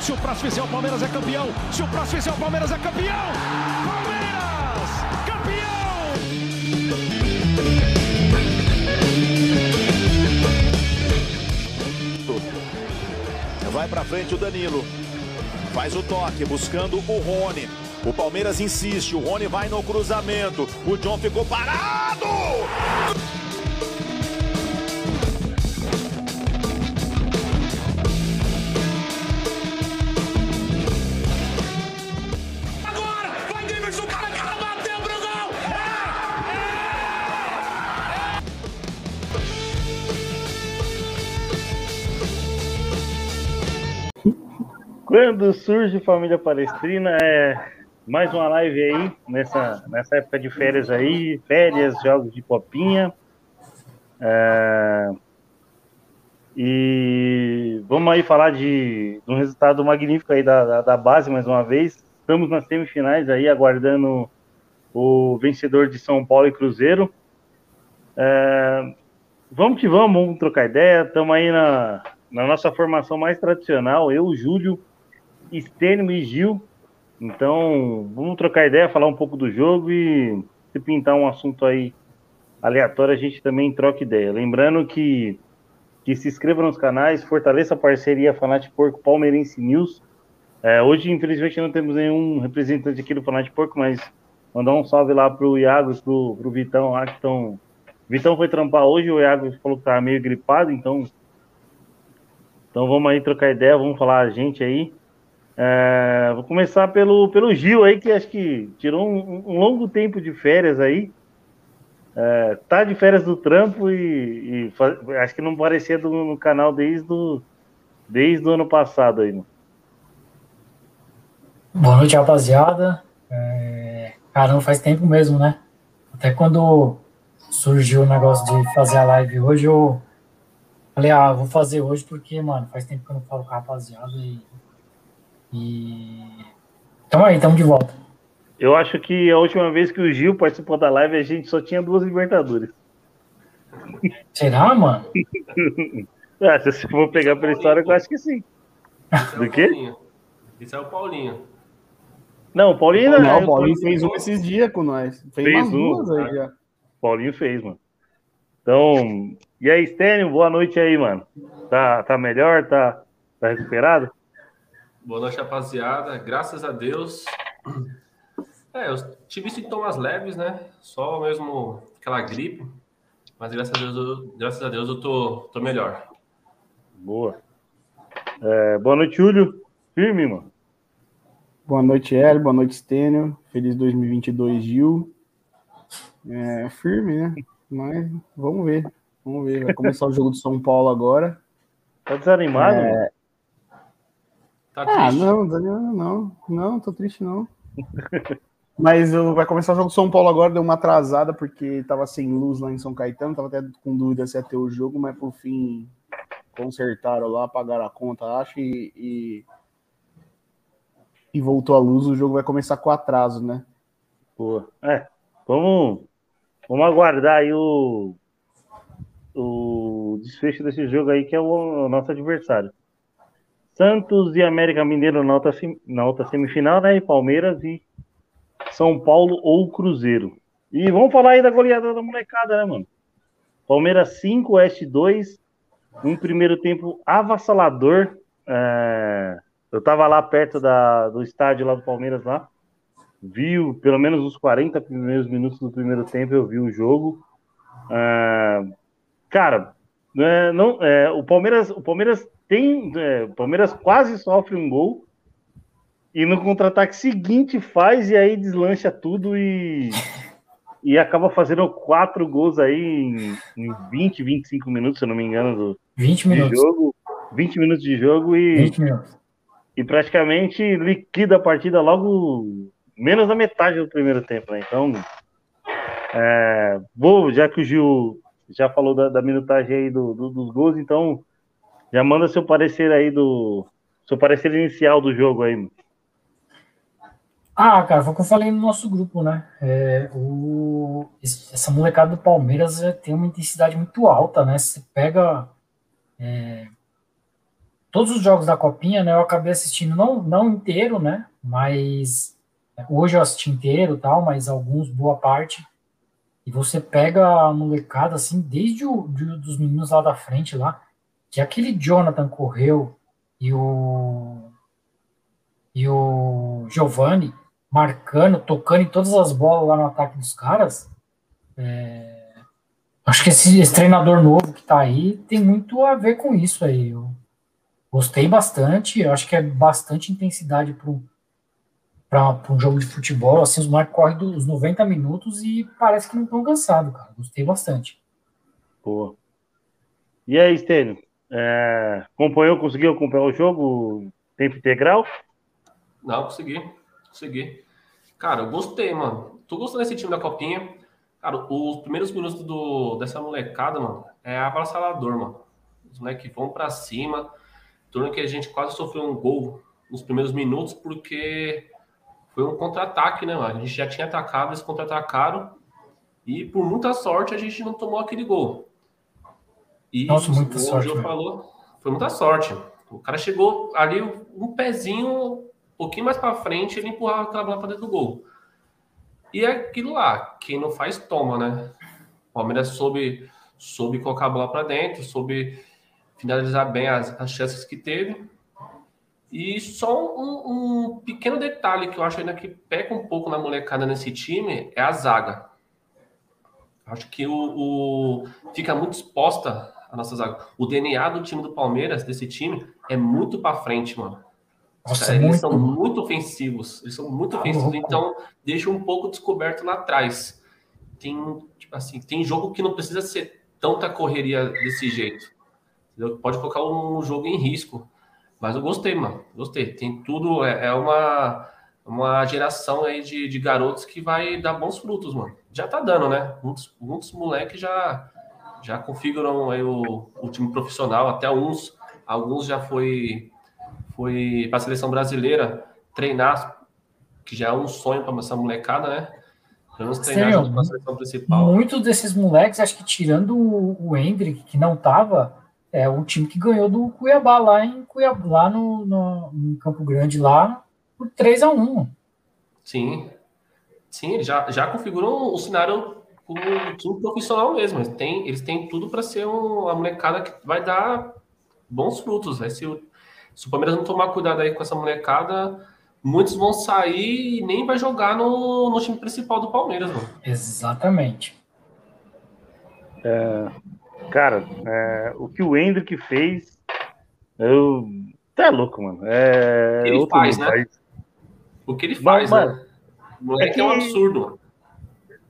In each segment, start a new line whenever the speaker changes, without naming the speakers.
Se o próximo fizer o Palmeiras é campeão. Se o próximo fizer o Palmeiras é campeão. Palmeiras, campeão!
Vai pra frente o Danilo. Faz o toque, buscando o Rony. O Palmeiras insiste, o Rony vai no cruzamento. O John ficou parado!
Quando surge Família Palestrina, é mais uma live aí, nessa, nessa época de férias aí, férias, jogos de copinha. É, e vamos aí falar de, de um resultado magnífico aí da, da, da base, mais uma vez. Estamos nas semifinais aí, aguardando o vencedor de São Paulo e Cruzeiro. É, vamos que vamos, vamos trocar ideia. Estamos aí na, na nossa formação mais tradicional, eu, Júlio, Estênio e Gil. Então, vamos trocar ideia, falar um pouco do jogo e se pintar um assunto aí aleatório, a gente também troca ideia. Lembrando que, que se inscreva nos canais, fortaleça a parceria Fanate Porco Palmeirense News. É, hoje, infelizmente, não temos nenhum representante aqui do Fanate Porco, mas mandar um salve lá pro Iago e pro, pro Vitão lá que estão. Vitão foi trampar hoje, o Iago falou que tava meio gripado, então. Então vamos aí trocar ideia, vamos falar a gente aí. É, vou começar pelo, pelo Gil aí, que acho que tirou um, um longo tempo de férias aí. É, tá de férias do trampo e, e fa- acho que não parecia do, no canal desde o desde o ano passado aí, mano.
Boa noite, rapaziada. É... Caramba, faz tempo mesmo, né? Até quando surgiu o negócio de fazer a live hoje, eu falei, ah, vou fazer hoje porque, mano, faz tempo que eu não falo com a rapaziada e. E. Tamo aí, tamo de volta.
Eu acho que a última vez que o Gil participou da live, a gente só tinha duas Libertadores.
Será, mano?
Ah, se você for pegar pela história, eu acho que sim.
Esse é
Do
o
quê?
Paulinho. Esse é o Paulinho.
Não, o Paulinho
Não,
é,
o Paulinho fez um esses dias com nós. Fez,
Fez
umas
um,
duas aí já.
Paulinho fez, mano. Então, e aí, Stênio, boa noite aí, mano. Tá, tá melhor? Tá, tá recuperado?
Boa noite, rapaziada. Graças a Deus. É, eu tive sintomas leves, né? Só mesmo aquela gripe. Mas graças a Deus, eu, graças a Deus eu tô, tô melhor.
Boa. É, boa noite, Júlio. Firme, mano.
Boa noite, Hélio. Boa noite, Stênio. Feliz 2022, Gil. É, firme, né? Mas vamos ver. Vamos ver. Vai começar o jogo do São Paulo agora.
Tá desanimado,
É.
Tá
Ah, não, Daniel, não. Não, tô triste, não. Mas eu- vai começar o jogo São Paulo agora, deu uma atrasada, porque tava sem luz lá em São Caetano, tava até com dúvida se ia ter o jogo, mas por fim consertaram lá, pagaram a conta, acho, e, e, e voltou a luz, o jogo vai começar com atraso, né?
Boa. É, vamos, vamos aguardar aí o, o desfecho desse jogo aí, que é o, o nosso adversário. Santos e América Mineiro na outra, na outra semifinal, né? E Palmeiras e São Paulo ou Cruzeiro. E vamos falar aí da goleada da molecada, né, mano? Palmeiras 5, Oeste 2. Um primeiro tempo avassalador. É, Eu tava lá perto da, do estádio lá do Palmeiras lá viu pelo menos os 40 primeiros minutos do primeiro tempo, eu vi o jogo. Ah, cara, é, não, é, o Palmeiras, o Palmeiras tem, é, o Palmeiras quase sofre um gol e no contra-ataque seguinte faz e aí deslancha tudo e e acaba fazendo quatro gols aí em, em 20, 25 minutos, se eu não me engano, do,
20
de
minutos.
jogo. 20 minutos de jogo e
20 minutos.
e praticamente liquida a partida logo menos da metade do primeiro tempo, né? Então, é, vou, já que o Gil já falou da, da minutagem aí do, do- dos gols, então já manda seu parecer aí do seu parecer inicial do jogo aí. mano.
Ah, cara, foi o que eu falei no nosso grupo, né? É, o, essa molecada do Palmeiras é, tem uma intensidade muito alta, né? Você pega é, todos os jogos da Copinha, né? Eu acabei assistindo, não, não inteiro, né? Mas hoje eu assisti inteiro tal, mas alguns, boa parte. E você pega a molecada, assim, desde o de, dos meninos lá da frente, lá, que aquele Jonathan correu e o e o Giovanni marcando, tocando em todas as bolas lá no ataque dos caras. É, acho que esse, esse, treinador novo que tá aí tem muito a ver com isso aí. Eu gostei bastante, acho que é bastante intensidade para um jogo de futebol. Assim, os moleques correm dos 90 minutos e parece que não estão cansados, cara. Gostei bastante.
Boa. E aí, Stênio? É, acompanhou, conseguiu acompanhar o jogo tempo integral?
Não, consegui. Consegui. Cara, eu gostei, mano. Tô gostando desse time da Copinha. Cara, os primeiros minutos do, dessa molecada, mano, é avassalador, mano. Os moleques vão para cima. Turno que a gente quase sofreu um gol nos primeiros minutos, porque foi um contra-ataque, né, mano? A gente já tinha atacado, eles contra-atacaram. E por muita sorte a gente não tomou aquele gol.
E Nossa, muita sorte. O
falou, foi muita sorte. O cara chegou ali um pezinho pouquinho mais para frente, ele empurrava aquela bola para dentro do gol. E é aquilo lá, quem não faz, toma, né? O Palmeiras soube, soube colocar a bola para dentro, soube finalizar bem as, as chances que teve. E só um, um, pequeno detalhe que eu acho ainda que peca um pouco na molecada nesse time é a zaga. Acho que o, o, fica muito exposta a nossa zaga. O DNA do time do Palmeiras, desse time, é muito para frente, mano. Nossa, eles muito... são muito ofensivos, eles são muito tá ofensivos, então deixa um pouco descoberto lá atrás. Tem, tipo assim, tem jogo que não precisa ser tanta correria desse jeito. Entendeu? Pode colocar um jogo em risco. Mas eu gostei, mano. Gostei. Tem tudo. É, é uma, uma geração aí de, de garotos que vai dar bons frutos, mano. Já tá dando, né? Muitos, muitos moleques já, já configuram aí o, o time profissional. Até uns, alguns já foi foi para a seleção brasileira treinar, que já é um sonho para essa molecada, né?
Sim, a seleção principal. Muitos desses moleques, acho que tirando o, o Hendrick, que não tava, é o time que ganhou do Cuiabá lá em Cuiabá, lá no, no, no Campo Grande, lá por 3 a 1
Sim. Sim, já, já configuram o cenário um time profissional mesmo. Eles têm, eles têm tudo para ser um, uma molecada que vai dar bons frutos. Vai ser o se o Palmeiras não tomar cuidado aí com essa molecada, muitos vão sair e nem vai jogar no, no time principal do Palmeiras, mano.
Exatamente.
É, cara, é, o que o Hendrick fez, eu. Tá louco, mano. É,
o que ele faz, né? Faz. O que ele faz, Mas, né? O moleque é, que, é um absurdo, mano.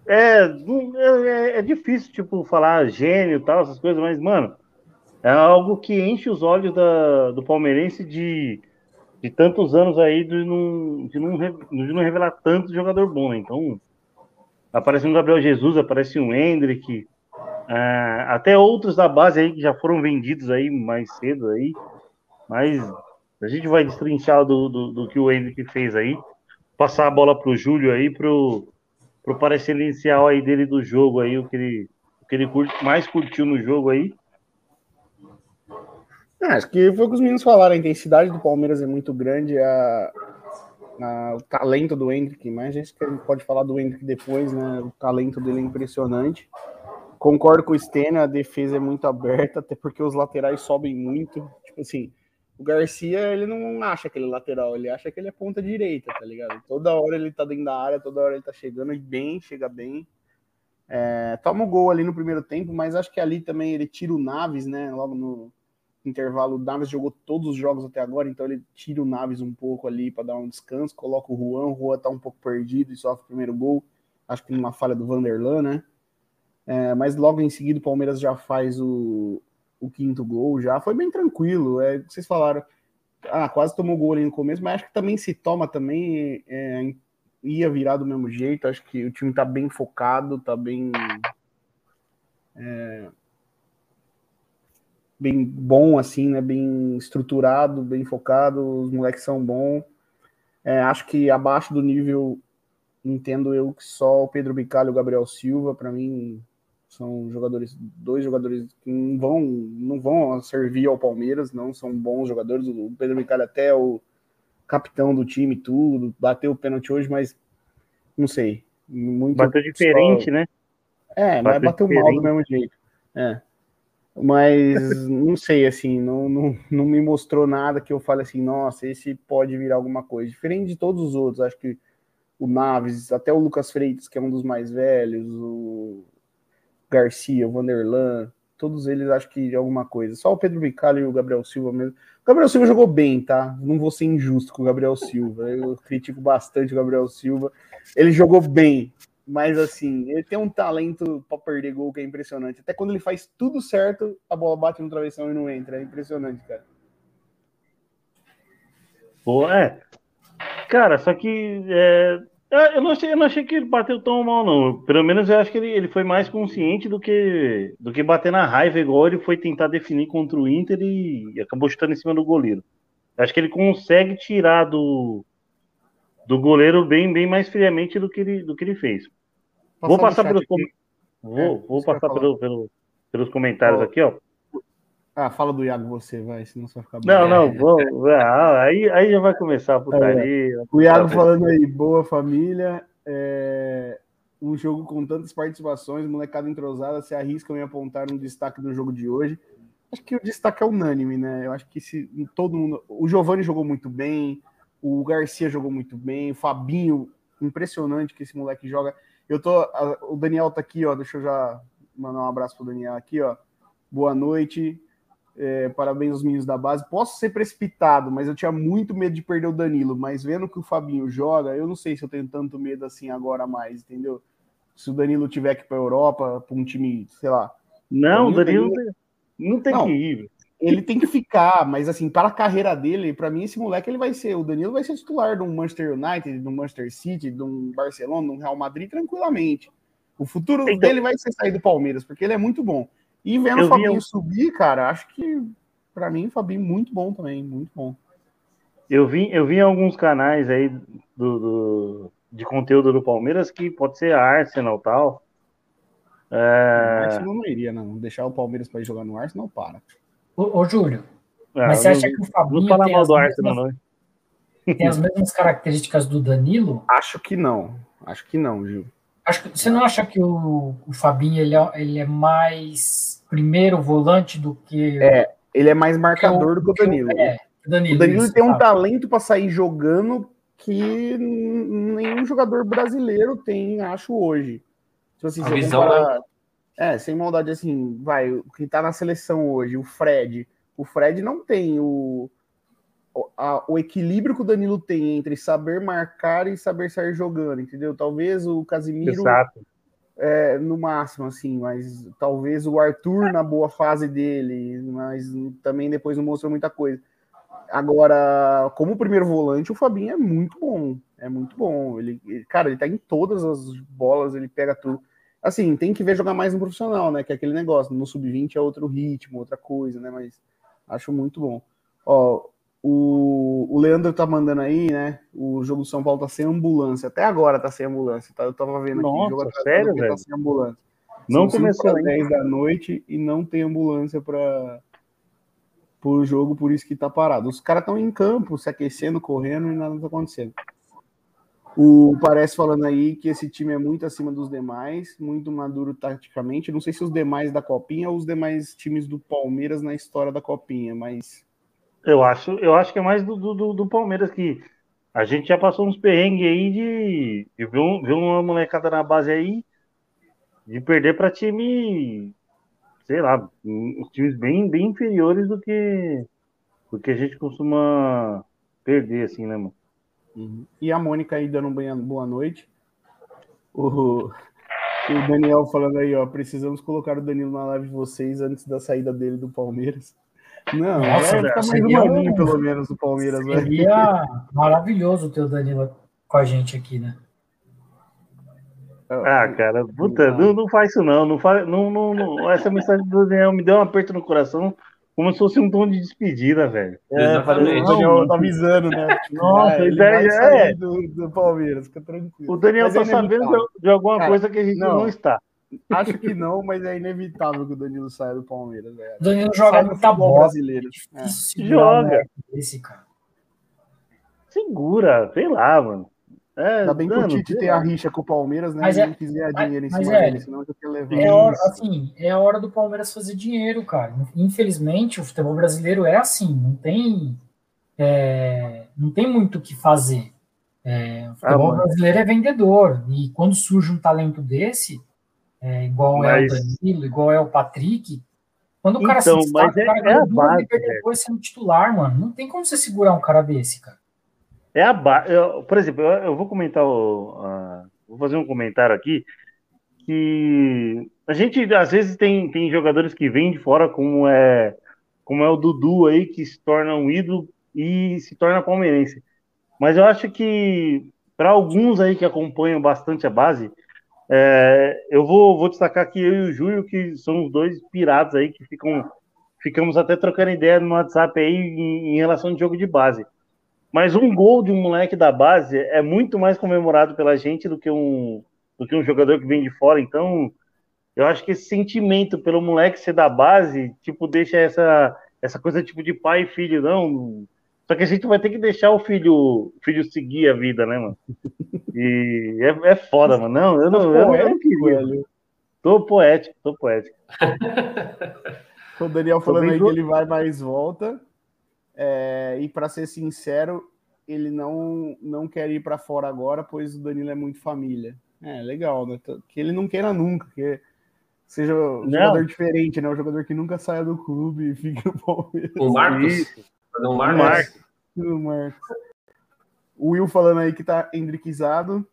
É, é, é, difícil, tipo, falar gênio e tal, essas coisas, mas, mano, é algo que enche os olhos da, do palmeirense de, de tantos anos aí de não, de não, de não revelar tanto jogador bom, né? Então, aparece um Gabriel Jesus, aparece um Hendrick, é, até outros da base aí que já foram vendidos aí mais cedo aí, mas a gente vai destrinchar do, do, do que o Hendrick fez aí, passar a bola pro Júlio aí, pro, pro parecer inicial aí dele do jogo aí, o que ele, o que ele curte, mais curtiu no jogo aí,
ah, acho que foi o que os meninos falaram, a intensidade do Palmeiras é muito grande, a, a, o talento do Hendrick, mas a gente pode falar do Hendrick depois, né? O talento dele é impressionante. Concordo com o Stênio, a defesa é muito aberta, até porque os laterais sobem muito. Tipo assim, o Garcia, ele não acha aquele lateral, ele acha que ele é ponta direita, tá ligado? Toda hora ele tá dentro da área, toda hora ele tá chegando bem, chega bem. É, toma o gol ali no primeiro tempo, mas acho que ali também ele tira o Naves, né? Logo no, intervalo, o Naves jogou todos os jogos até agora, então ele tira o Naves um pouco ali para dar um descanso, coloca o Juan, o Juan tá um pouco perdido e sofre o primeiro gol, acho que numa falha do Vanderlan, né? É, mas logo em seguida o Palmeiras já faz o, o quinto gol, já foi bem tranquilo. É, vocês falaram, ah, quase tomou gol ali no começo, mas acho que também se toma também é, ia virar do mesmo jeito. Acho que o time tá bem focado, tá bem é, bem bom, assim, né? Bem estruturado, bem focado, os moleques são bons. É, acho que abaixo do nível, entendo eu que só o Pedro Bicalho e o Gabriel Silva, para mim, são jogadores, dois jogadores que não vão, não vão servir ao Palmeiras, não são bons jogadores. O Pedro Bicalho até é o capitão do time, tudo, bateu o pênalti hoje, mas não sei. Muito
bateu diferente,
só...
né?
É, mas bateu, bateu mal do mesmo jeito. É. Mas não sei, assim, não, não, não me mostrou nada que eu fale assim, nossa, esse pode virar alguma coisa. Diferente de todos os outros, acho que o Naves, até o Lucas Freitas, que é um dos mais velhos, o Garcia, o Vanderlan, todos eles acho que alguma coisa. Só o Pedro Bicalho e o Gabriel Silva mesmo. O Gabriel Silva jogou bem, tá? Não vou ser injusto com o Gabriel Silva. Eu critico bastante o Gabriel Silva. Ele jogou bem, mas assim, ele tem um talento para perder gol que é impressionante. Até quando ele faz tudo certo, a bola bate no travessão e não entra. É impressionante, cara.
Pô, é. Cara, só que é, eu não, achei, eu não achei que ele bateu tão mal, não. Pelo menos eu acho que ele, ele foi mais consciente do que, do que bater na raiva, igual ele foi tentar definir contra o Inter e, e acabou chutando em cima do goleiro. Acho que ele consegue tirar do, do goleiro bem, bem mais friamente do que ele, do que ele fez. vou passar pelos, vou, é, vou passar pelo, pelo, pelos comentários oh. aqui, ó.
Ah, fala do Iago você, vai, senão você vai ficar
Não, não, vou, ah, aí, aí já vai começar a putaria.
É, o Iago falando aí, boa família. É, um jogo com tantas participações, molecada entrosada, se arriscam em apontar um destaque do jogo de hoje. Acho que o destaque é unânime, né? Eu acho que se todo mundo. O Giovanni jogou muito bem, o Garcia jogou muito bem, o Fabinho, impressionante que esse moleque joga. Eu tô. O Daniel tá aqui, ó. Deixa eu já mandar um abraço pro Daniel aqui, ó. Boa noite. É, parabéns aos meninos da base. Posso ser precipitado, mas eu tinha muito medo de perder o Danilo. Mas vendo que o Fabinho joga, eu não sei se eu tenho tanto medo assim agora mais, entendeu? Se o Danilo tiver que ir para a Europa, para um time, sei lá.
Não, o Danilo, Danilo, não tem não, que ir.
Ele tem que ficar, mas assim, para a carreira dele, para mim, esse moleque ele vai ser. O Danilo vai ser titular de um Manchester United, de um Manchester City, de um Barcelona, de um Real Madrid, tranquilamente. O futuro então, dele vai ser sair do Palmeiras, porque ele é muito bom. E vendo o Fabinho vi... subir, cara, acho que para mim o Fabinho muito bom também, muito bom.
Eu vi, eu vi alguns canais aí do, do, de conteúdo do Palmeiras que pode ser Arsenal e tal.
É... Arsenal não iria, não. Deixar o Palmeiras para ir jogar no Arsenal, para.
Ô, ô Júlio, é, mas você acha que o Fabinho. Não fala mal do Arsenal, mesmas, não. Tem as mesmas características do Danilo?
Acho que não. Acho que não, Gil.
Acho que, você não acha que o, o Fabinho ele é, ele é mais primeiro volante do que.
É, ele é mais marcador do que o Danilo. É, Danilo, o Danilo isso, tem um talento para sair jogando que nenhum jogador brasileiro tem, acho, hoje.
Tipo assim, a visão, comparar... né?
É, sem maldade, assim, vai, o que tá na seleção hoje, o Fred. O Fred não tem o, a, o equilíbrio que o Danilo tem entre saber marcar e saber sair jogando, entendeu? Talvez o Casimiro é, no máximo, assim, mas talvez o Arthur na boa fase dele, mas também depois não mostrou muita coisa. Agora, como primeiro volante, o Fabinho é muito bom, é muito bom. Ele, cara, ele tá em todas as bolas, ele pega tudo. Assim, tem que ver jogar mais no profissional, né? Que é aquele negócio. No sub-20 é outro ritmo, outra coisa, né? Mas acho muito bom. Ó, o, o Leandro tá mandando aí, né? O jogo do São Paulo tá sem ambulância. Até agora tá sem ambulância. Tá? Eu tava vendo aqui.
Nossa, o jogo sério, tá velho? Tá sem
ambulância. Não São começou às 10 da noite e não tem ambulância para o jogo, por isso que tá parado. Os caras estão em campo, se aquecendo, correndo e nada tá acontecendo. O parece falando aí que esse time é muito acima dos demais, muito maduro taticamente. Não sei se os demais da Copinha ou os demais times do Palmeiras na história da Copinha, mas
eu acho, eu acho que é mais do, do, do Palmeiras que a gente já passou uns perrengues aí de, de ver, um, ver uma molecada na base aí de perder para time, sei lá, times bem, bem inferiores do que do que a gente costuma perder, assim, né, mano?
Uhum. E a Mônica aí dando um boa noite. O, o Daniel falando aí, ó, precisamos colocar o Danilo na live de vocês antes da saída dele do Palmeiras. Não, Nossa, é, ficar mais um aninho, pelo menos, do Palmeiras.
Seria né? maravilhoso ter o Danilo com a gente aqui, né?
Ah, cara, puta, não, não faz isso não. Não, faz, não, não, não, Essa mensagem do Daniel me deu um aperto no coração. como se fosse um tom de despedida, velho.
É, parece o Daniel tá avisando, né? Tipo,
Nossa,
ah, ele
daí
vai
é.
sair do, do Palmeiras, fica tranquilo.
O Daniel
Mas
tá
é
sabendo de, de alguma
Cara,
coisa que a gente não,
não.
está.
Acho que não, mas é inevitável que o Danilo saia do Palmeiras.
O Danilo joga
Sai
muita
futebol
bola.
brasileiro. É.
Um
Joga.
Esse, cara.
Segura, sei lá, mano. É,
Ainda bem que o Tite tem
lá.
a rixa com o Palmeiras, né?
Mas
Ele
é-
não quis ganhar
mas-
dinheiro em cima
é-
dele, senão eu já tinha levado.
É a hora, assim, é a hora do Palmeiras fazer dinheiro, cara. Infelizmente, o futebol brasileiro é assim, não tem, é, não tem muito o que fazer. É, o futebol
mano.
brasileiro é vendedor, e quando surge um talento desse, é, igual é o
Mas-
Danilo, igual é o Patrick, quando o cara
Então,
se destaca,
mas é-
o cara
é
ganha duas
base,
Libertadores sendo titular, mano. Não tem como você segurar um cara desse, cara.
É a ba... eu, por exemplo, eu, eu vou comentar o, a- vou fazer um comentário aqui que a gente às vezes tem, tem jogadores que vêm de fora como é como é o Dudu aí que se torna um ídolo e se torna palmeirense. Mas eu acho que para alguns aí que acompanham bastante a base, é, eu vou, vou destacar aqui eu e o Júlio que são os dois piratas aí que ficam ficamos até trocando ideia no WhatsApp aí em, em relação de jogo de base. Mas um gol de um moleque da base é muito mais comemorado pela gente do que um, do que um jogador que vem de fora. Então, eu acho que esse sentimento pelo moleque ser da base, tipo, deixa essa, essa coisa tipo de pai e filho, não. Só que a gente vai ter que deixar o filho, filho seguir a vida, né, mano? E é, é foda, mano. Não, eu não, eu não, eu não queria.
Velho.
Tô poético, tô poético.
O Daniel falando aí que ele vai mais volta. É, e para ser sincero, ele não, não quer ir para fora agora, pois o Danilo é muito família. É, legal, né? Que ele não queira nunca, que seja um
Não.
jogador diferente, né? Um jogador que nunca saia do clube e fique no Palmeiras.
O Marcos?
Isso.
Fazer um
O
Marcos?
Marcos.
O Will falando aí que tá endriquizado.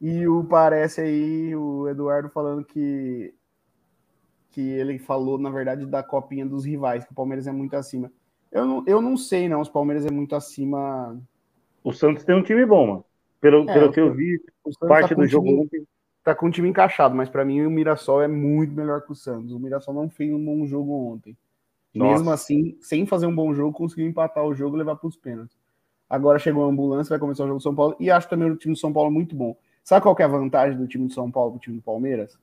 E o parece aí, o Eduardo falando que que ele falou, na verdade, da copinha dos rivais, que o Palmeiras é muito acima. Eu não, eu não sei, não. Os Palmeiras é muito acima.
O Santos tem um time bom, mano. Pelo,
É,
pelo
o
que eu vi,
O Santos
parte
tá
do
um
jogo
time-
ontem.
tá com um time encaixado, mas para mim o Mirassol é muito melhor que o Santos. O Mirassol não fez um bom jogo ontem.
Nossa.
Mesmo assim, sem fazer um bom jogo, conseguiu empatar o jogo e levar para os pênaltis. Agora chegou a ambulância, vai começar o jogo do São Paulo. E acho também o time do São Paulo muito bom. Sabe qual é a vantagem do time do São Paulo pro time do Palmeiras?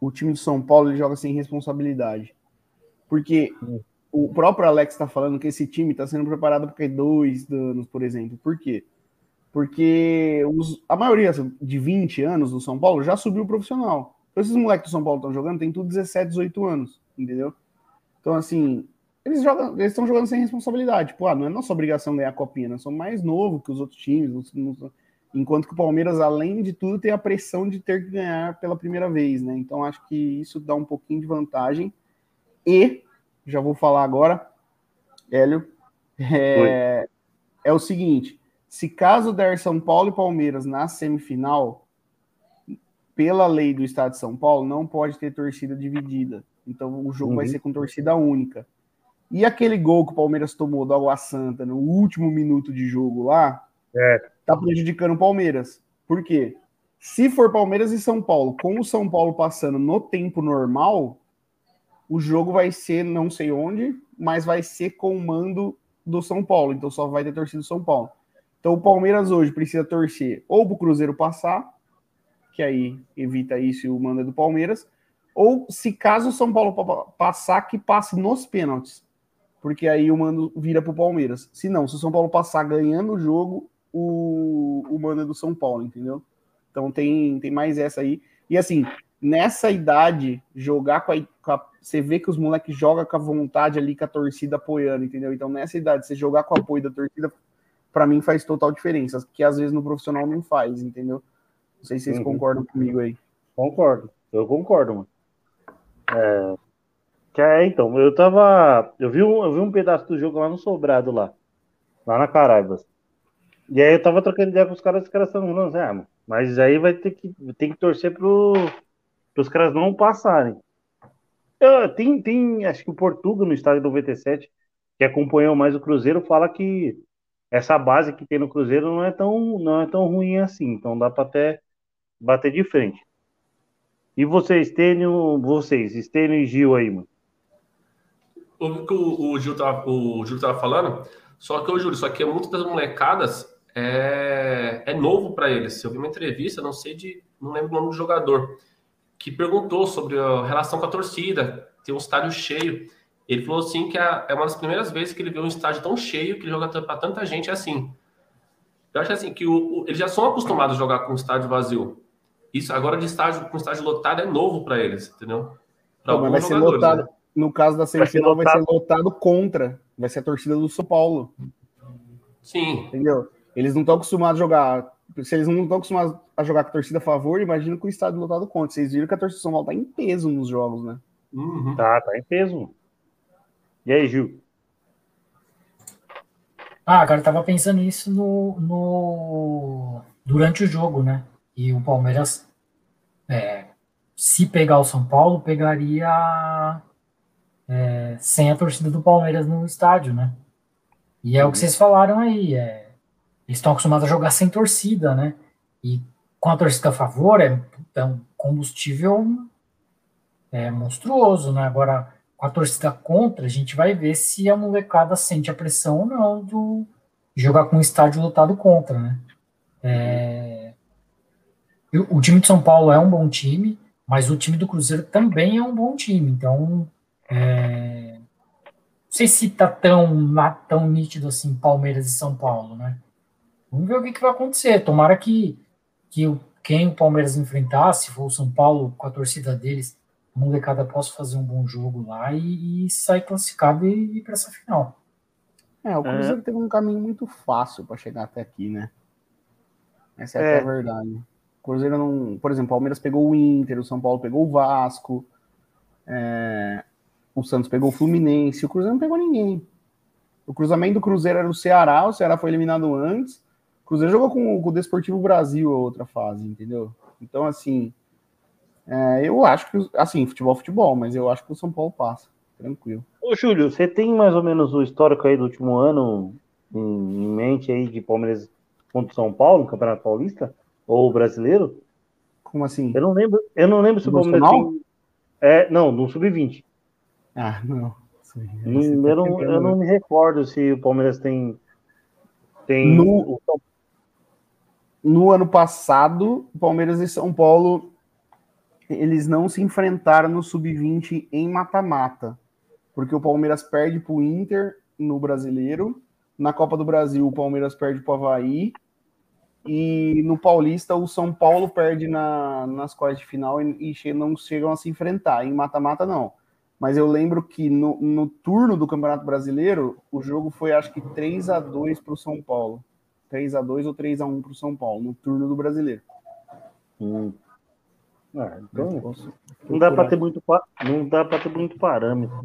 O time do São Paulo ele joga sem responsabilidade. Porque o próprio Alex está falando que esse time está sendo preparado para dois anos, por exemplo. Por quê? Porque os- a maioria de 20 anos do São Paulo já subiu profissional. Então, esses moleques do São Paulo estão jogando, tem tudo 17, 18 anos, entendeu? Então, assim, eles jogam, eles estão jogando sem responsabilidade. Tipo, ah, não é nossa obrigação ganhar a copinha, nós somos mais novos que os outros times. enquanto que o Palmeiras, além de tudo, tem a pressão de ter que ganhar pela primeira vez, né? Então, acho que isso dá um pouquinho de vantagem. E, já vou falar agora, Hélio, é, é o seguinte: se caso der São Paulo e Palmeiras na semifinal, pela lei do Estado de São Paulo, não pode ter torcida dividida. Então o jogo vai
Uhum.
ser com torcida única. E aquele gol que o Palmeiras tomou do Água Santa no último minuto de jogo lá,
É.
tá prejudicando o Palmeiras. Por quê? Se for Palmeiras e São Paulo, com o São Paulo passando no tempo normal, o jogo vai ser não sei onde, mas vai ser com o mando do São Paulo. Então só vai ter torcida do São Paulo. Então o Palmeiras hoje precisa torcer ou pro Cruzeiro passar, que aí evita isso e o mando é do Palmeiras, ou se caso o São Paulo pa- passar, que passe nos pênaltis. Porque aí o mando vira pro Palmeiras. Se não, se o São Paulo passar ganhando o jogo, o, o mando é do São Paulo, entendeu? Então tem, tem mais essa aí. E assim, nessa idade, jogar com a, com a- Você vê que os moleques jogam com a vontade ali, com a torcida apoiando, entendeu? Então nessa idade, você jogar com o apoio da torcida, pra mim faz total diferença. Que às vezes no profissional não faz, entendeu? Não sei se vocês
Uhum.
concordam comigo aí.
Concordo, eu concordo, mano. É, que é, então, eu tava. Eu vi, um, eu vi um pedaço do jogo lá no Sobrado, lá. Lá na Caraibas. E aí eu tava trocando ideia com os caras, os caras estavam falando assim, ah, mas aí vai ter que, tem que torcer pro, pros caras não passarem. Eu, tem, tem, acho que o Portuga no estádio 97, que acompanhou mais o Cruzeiro, fala que essa base que tem no Cruzeiro não é tão, não é tão ruim assim, então dá pra até bater de frente. E vocês, Stênio, vocês, Stênio e Gil aí, mano.
o que o, o Gil tava, o Júlio tava falando, só que, o Júlio, só que muitas das molecadas é, é novo para eles. Eu vi uma entrevista, não sei de, não lembro o nome do jogador, que perguntou sobre a relação com a torcida, ter um estádio cheio. Ele falou assim que é, é uma das primeiras vezes que ele vê um estádio tão cheio que ele joga para tanta gente assim. Eu acho assim que o, o, eles já são acostumados a jogar com estádio vazio. Isso agora de estádio com estádio lotado é novo para eles, entendeu?
Pra Não, vai ser lotado. Né? No caso da semifinal, vai ser, vai ser lotado contra. Vai ser a torcida do São Paulo.
Sim.
Entendeu? Eles não estão acostumados a jogar. Se eles não estão acostumados a jogar com a torcida a favor, imagina com o estádio lotado contra. Vocês viram que a torcida do São Paulo tá em peso nos jogos, né?
Uhum. Tá, tá em peso. E aí, Gil?
Ah, cara, eu tava pensando nisso no, no, durante o jogo, né? E o Palmeiras, é, se pegar o São Paulo, pegaria é, sem a torcida do Palmeiras no estádio, né? E é o que vocês falaram aí, é, eles estão acostumados a jogar sem torcida, né? E com a torcida a favor é, é um combustível é, monstruoso, né? Agora, com a torcida contra, a gente vai ver se a molecada sente a pressão ou não do jogar com o estádio lotado contra, né? É, o time de São Paulo é um bom time, mas o time do Cruzeiro também é um bom time, então é, não sei se tá tão, tão nítido assim Palmeiras e São Paulo, né? Vamos ver o que, que vai acontecer. Tomara que, que quem o Palmeiras enfrentar, se for o São Paulo com a torcida deles, a molecada possa fazer um bom jogo lá e, e sair classificado e ir para essa final.
É, o Cruzeiro é. teve um caminho muito fácil para chegar até aqui, né? Essa é, é. a verdade. O Cruzeiro não. Por exemplo, o Palmeiras pegou o Inter, o São Paulo pegou o Vasco, é, o Santos pegou o Fluminense, o Cruzeiro não pegou ninguém. O cruzamento do Cruzeiro era o Ceará, o Ceará foi eliminado antes. O Cruzeiro jogou com, com o Desportivo Brasil a outra fase, entendeu? Então, assim, é, eu acho que, assim, futebol, futebol, mas eu acho que o São Paulo passa, tranquilo.
Ô, Júlio, você tem mais ou menos o histórico aí do último ano em, em mente aí de Palmeiras contra São Paulo, no Campeonato Paulista? Ou brasileiro?
Como assim?
Eu não lembro, eu não lembro se o Palmeiras tem. É, não, no Sub-20.
Ah, não.
não eu, não, eu não me recordo se o Palmeiras tem. tem
no, no ano passado, Palmeiras e São Paulo eles não se enfrentaram no sub-20 em mata-mata, porque o Palmeiras perde para o Inter no Brasileiro, na Copa do Brasil o Palmeiras perde para o Havaí e no Paulista o São Paulo perde na, nas quartas de final e, e não chegam a se enfrentar. Em mata-mata não. Mas eu lembro que no, no turno do Campeonato Brasileiro, o jogo foi acho que 3 a 2 para o São Paulo. 3 a 2 ou 3 a 1 para o São Paulo, no turno do Brasileiro.
Hum. Ah, então, não dá para ter muito não dá para ter muito parâmetro.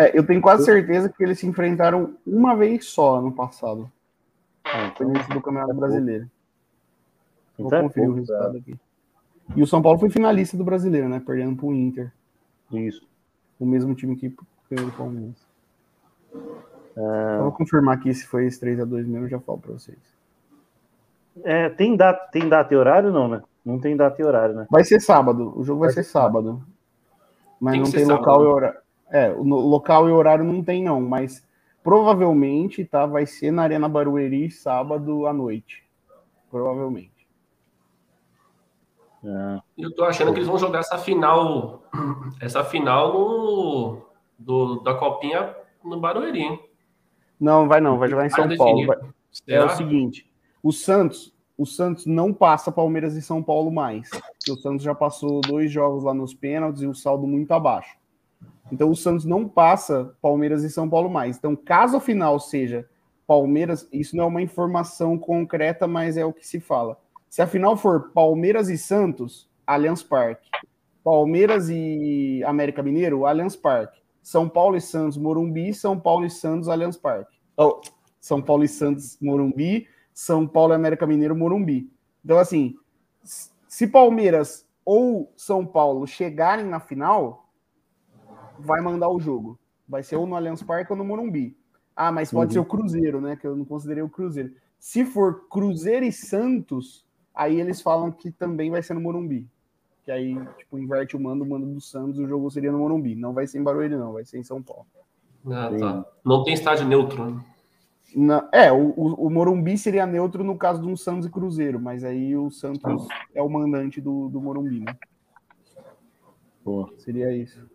É, eu tenho quase certeza que eles se enfrentaram uma vez só no passado. Ah, nesse do Campeonato Brasileiro. Vou então conferir o resultado é. aqui. E o São Paulo foi finalista do Brasileiro, né? Perdendo para o Inter.
Isso.
O mesmo time que ganhou o Palmeiras. É... Vou confirmar aqui se foi esse 3x2 mesmo, já falo para vocês.
É, tem, data, tem data e horário, não, né? Não tem data e horário, né?
Vai ser sábado. O jogo vai, vai ser sábado. Mas tem não tem local sábado. e horário. É, o local e horário não tem, não. Mas provavelmente, tá? Vai ser na Arena Barueri sábado à noite. Provavelmente.
É. Eu tô achando que eles vão jogar essa final, essa final no, do, da Copinha no Barueri, hein?
Não, vai não, vai jogar em São Paulo. Vai... É o seguinte, o Santos, o Santos não passa Palmeiras e São Paulo mais. O Santos já passou dois jogos lá nos pênaltis e o saldo muito abaixo. Então o Santos não passa Palmeiras e São Paulo mais. Então, caso a final seja Palmeiras, isso não é uma informação concreta, mas é o que se fala. Se a final for Palmeiras e Santos, Allianz Parque. Palmeiras e América Mineiro, Allianz Parque. São Paulo e Santos, Morumbi. São Paulo e Santos, Allianz Parque. Oh, São Paulo e Santos, Morumbi. São Paulo e América Mineiro, Morumbi. Então, assim, se Palmeiras ou São Paulo chegarem na final, vai mandar o jogo. Vai ser ou no Allianz Parque ou no Morumbi. Ah, mas pode uhum. ser o Cruzeiro, né? Que eu não considerei o Cruzeiro. Se for Cruzeiro e Santos, aí eles falam que também vai ser no Morumbi. Que aí, tipo, inverte o mando, o mando do Santos, o jogo seria no Morumbi. Não vai ser em Barueri, não, vai ser em São Paulo.
Ah, tá. Não tem estádio neutro, né?
Na- é, o, o, Morumbi seria neutro no caso de um Santos e Cruzeiro, mas aí o Santos é o mandante do, do Morumbi, né?
Boa.
Seria isso.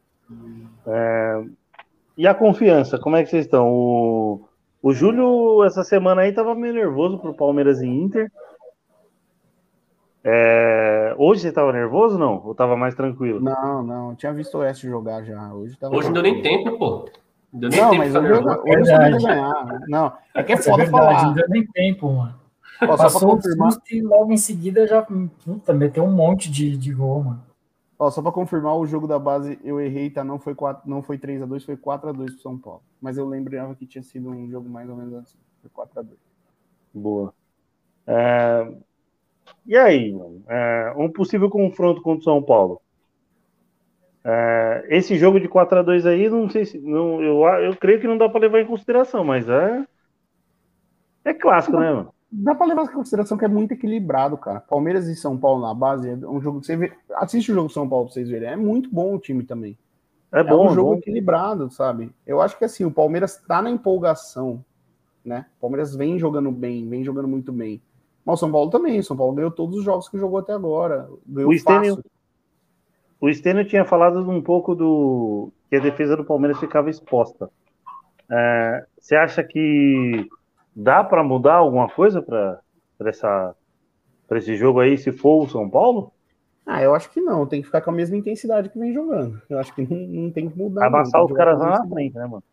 E a confiança, como é que vocês estão? O, o Júlio, essa semana aí, tava meio nervoso pro Palmeiras e Inter. É, hoje você tava nervoso não? Ou tava mais tranquilo?
Não, não, eu tinha visto o Oeste jogar já. Hoje, tava...
Hoje não deu nem tempo, pô. Não deu nem
Não,
tempo
mas hoje, eu- hoje vou ganhar. Não, é que é
é
foda
verdade,
falar.
não deu nem tempo, mano.
Ó, só pra
Passou o
confirmar,
susto e logo em seguida já puta, meteu um monte de, de gol, mano.
ó, só pra confirmar, o jogo da base eu errei, tá? Não foi, 4, não foi 3x2, foi 4x2 pro São Paulo. Mas eu lembrava que tinha sido um jogo mais ou menos assim. Foi 4x2.
Boa. É, e aí, mano? É, um possível confronto contra o São Paulo. É, esse jogo de 4 a 2 aí, não sei se. Não, eu, eu creio que não dá pra levar em consideração, mas é. É clássico, né, mano?
Dá pra levar em consideração que é muito equilibrado, cara. Palmeiras e São Paulo na base é um jogo que você vê. Assiste o jogo São Paulo pra vocês verem. É muito bom o time também.
É
É,
bom,
um jogo
bom.
equilibrado, sabe? Eu acho que assim, o Palmeiras tá na empolgação, né? O Palmeiras vem jogando bem, vem jogando muito bem. Mas o São Paulo também. O São Paulo ganhou todos os jogos que jogou até agora. Ganhou
O Stênio-. O Stênio tinha falado um pouco do que a defesa do Palmeiras ficava exposta. É, você acha que dá pra mudar alguma coisa pra essa para esse jogo aí, se for o São Paulo?
Ah, eu acho que não. Tem que ficar com a mesma intensidade que vem jogando. Eu acho que não, não tem que mudar. Tem
os caras lá na frente, né, mano?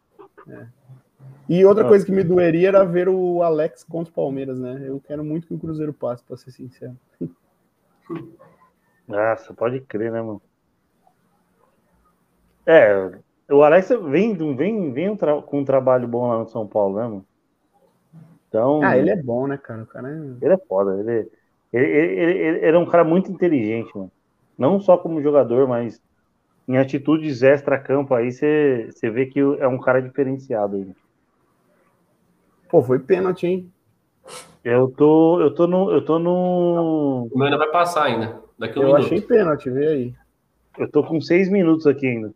E outra
Ah.
coisa que me doeria era ver o Alex contra o Palmeiras, né? Eu quero muito que o Cruzeiro passe, pra ser sincero.
Nossa, pode crer, né, mano? É, o Alex vem, vem, vem com um trabalho bom lá no São Paulo, né, mano? Então,
Ah, ele é bom, né, cara? O cara é...
ele é foda. Ele, ele, ele, ele, ele é um cara muito inteligente, mano. Não só como jogador, mas em atitudes extra-campo aí, você você vê que é um cara diferenciado. Aí.
Pô, foi pênalti, hein?
Eu tô, eu tô no, eu tô no,
O meu ainda vai passar ainda. Daqui um
Eu
minuto.
achei pênalti, vê aí.
eu tô com seis minutos aqui ainda.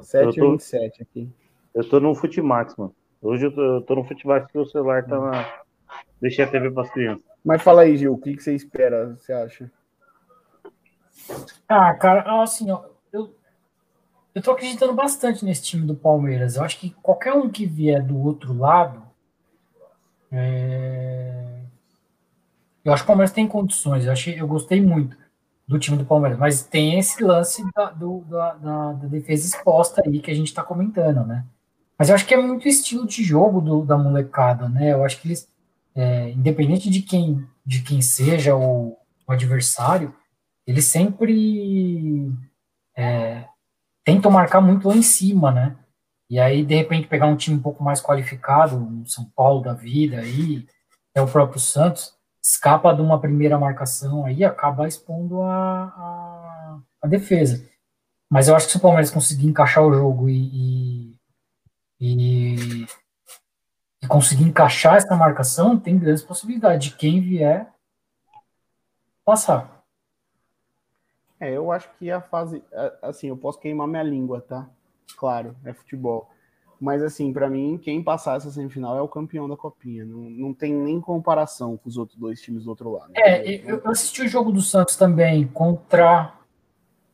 7
Eu tô-
27 aqui.
Eu tô no Futimax, mano. Hoje eu tô, eu tô no Futimax que o celular tá na. Deixei a TV pras crianças.
Mas fala aí, Gil, o que, que você espera, você acha?
Ah, cara, assim, ó, eu, eu tô acreditando bastante nesse time do Palmeiras. Eu acho que qualquer um que vier do outro lado, é, eu acho que o Palmeiras tem condições. Eu, achei, eu gostei muito do time do Palmeiras, mas tem esse lance da, do- da, da- da defesa exposta aí que a gente tá comentando, né? Mas eu acho que é muito estilo de jogo do, da molecada, né? Eu acho que eles, é, independente de quem, de quem seja o, o adversário, eles sempre é, tentam marcar muito lá em cima, né? E aí, de repente, pegar um time um pouco mais qualificado, um São Paulo da vida aí, é o próprio Santos, escapa de uma primeira marcação aí, acaba expondo a, a, a defesa. Mas eu acho que se o Palmeiras conseguir encaixar o jogo e, e, e, e conseguir encaixar essa marcação, tem grandes possibilidades de quem vier passar.
É, eu acho que a fase. Assim, eu posso queimar minha língua, tá? Claro, é futebol. Mas, assim, pra mim, quem passar essa semifinal é o campeão da Copinha. Não, não tem nem comparação com os outros dois times do outro lado.
É, eu, eu assisti o jogo do Santos também contra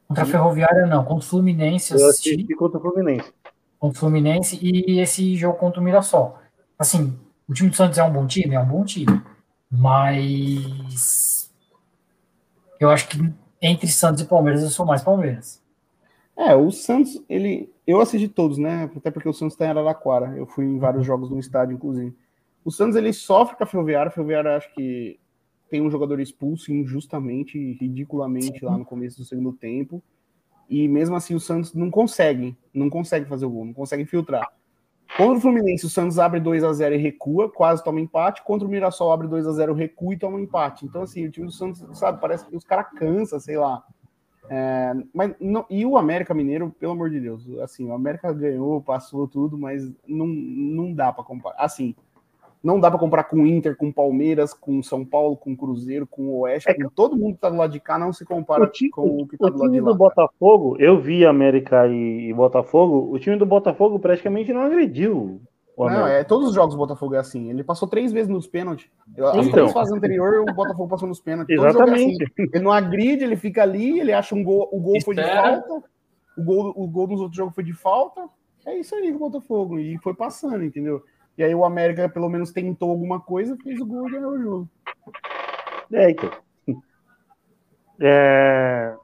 contra a Ferroviária, não, contra o Fluminense,
Eu
assisti
assisti contra o Fluminense.
contra o Fluminense e esse jogo contra o Mirassol. Assim, o time do Santos é um bom time, é um bom time, mas eu acho que entre Santos e Palmeiras eu sou mais Palmeiras.
É, o Santos, ele. Eu assisti todos, né? Até porque o Santos tá em Araraquara. Eu fui em vários jogos no estádio, inclusive. O Santos, ele sofre com a Ferroviária. A Ferroviária, acho que tem um jogador expulso injustamente, ridiculamente, lá no começo do segundo tempo. E mesmo assim, o Santos não consegue. Não consegue fazer o gol, não consegue filtrar. Contra o Fluminense, o Santos abre 2 a 0 e recua, quase toma empate. Contra o Mirassol, abre 2 a 0 recua e toma empate. Então, assim, o time do Santos, sabe, parece que os caras cansam, sei lá. É, mas não, e o América Mineiro, pelo amor de Deus, assim, o América ganhou, passou tudo, mas não, não dá para comparar. Assim, Não dá para comparar com o Inter, com o Palmeiras, com o São Paulo, com o Cruzeiro, com o Oeste,
É
com todo mundo que tá do lado de cá não se compara
O time,
com o que tá
o
do lado
time
de lá.
do Botafogo, eu vi América e, e Botafogo, o time do Botafogo praticamente não agrediu o
Não, é, todos os jogos do Botafogo é assim. Ele passou três vezes nos pênaltis. As
Então.
três fases anteriores, o Botafogo passou nos pênaltis. Jogo é assim.
Exatamente.
Ele não agride, ele fica ali, ele acha um gol, o gol foi de
Espera.
falta, o gol, o gol nos outros jogos foi de falta. É isso aí com o Botafogo. E foi passando, entendeu? E aí o América pelo menos tentou alguma coisa, fez o gol e ganhou o jogo.
É, então. É,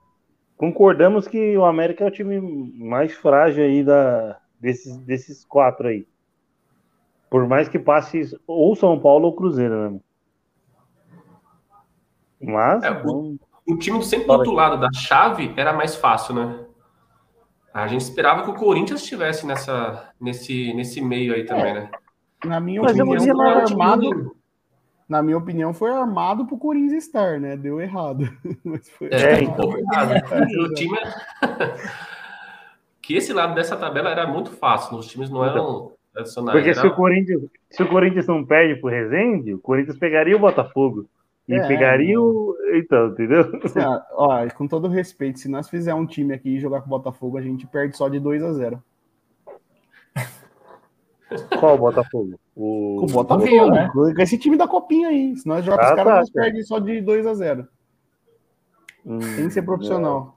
concordamos que o América é o time mais frágil aí da, desses, desses quatro aí. Por mais que passe ou São Paulo ou Cruzeiro, né? Mas
É, o- O time sempre do outro lado da chave era mais fácil, né? A gente esperava que o Corinthians estivesse nessa, nesse, nesse meio aí também, né?
Na minha
Mas
opinião, foi
lá,
armado. Na minha opinião, foi armado pro Corinthians estar, né? Deu errado. Mas foi
É,
É,
então. o time que esse lado dessa tabela era muito fácil, os times não eram
porque se o, Corinthians, se o Corinthians não perde pro Rezende, o Corinthians pegaria o Botafogo. E
É,
pegaria o. Então, entendeu?
Assim, ó, ó, com todo respeito, se nós fizer um time aqui e jogar com o Botafogo, a gente perde só de 2 a 0
Qual o Botafogo? O...
Com o Botafogo,
Viu, né?
com esse time da copinha aí. Se nós jogar com
Ah,
os caras,
tá,
nós
cara.
perdemos só de 2 a 0
Hum,
Tem que ser profissional.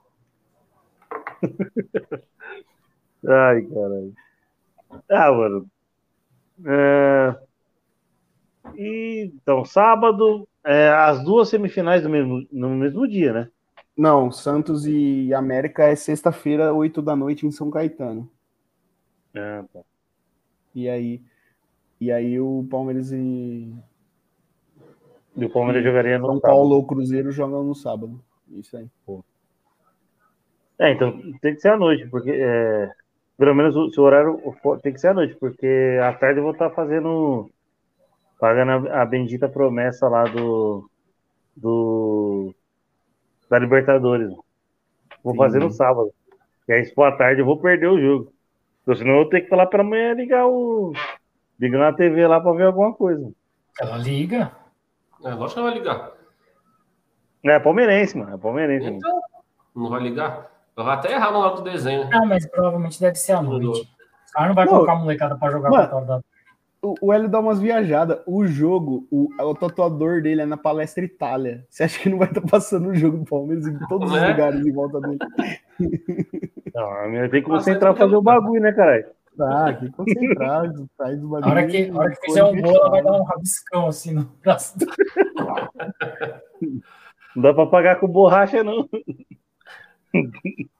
Ai, caralho. Ah, mano. É, e, então, sábado, é, as duas semifinais do mesmo, no mesmo dia, né?
Não, Santos e América é sexta-feira, 8 da noite, em São Caetano.
Ah, tá.
E aí, e aí o Palmeiras e
E o Palmeiras jogaria no
São. Paulo ou Cruzeiro jogam no sábado. Isso aí.
É, então tem que ser à noite, porque é, pelo menos o seu horário for- tem que ser à noite, porque à tarde eu vou estar fazendo pagando a, a bendita promessa lá do do da Libertadores. Vou
Sim.
fazer no sábado. E aí se for à tarde eu vou perder o jogo. Então, senão eu vou ter que falar para amanhã ligar o ligar na TV lá para ver alguma coisa.
Ela liga.
É, lógico que não vai ligar.
É palmeirense, mano, é palmeirense. mano.
Então, não vai ligar. Eu vou até errar no lado do desenho.
Ah, mas provavelmente deve ser à noite. O cara não vai
Não.
colocar a molecada pra jogar
Mano.
4 horas da.
O, o Hélio dá umas viajadas. O jogo, o, o tatuador dele é na Palestra Itália. Você acha que não vai estar passando o jogo do Palmeiras em todos os
Né?
lugares em volta dele?
Não, a minha tem que concentrar
então-
fazer o bagulho, né, caralho?
Tá, que concentrado. Sai do
A
bagulho.
hora que, a hora que fizer um gol, ela vai dar um rabiscão assim no braço. do-
Não dá pra pagar com borracha, não.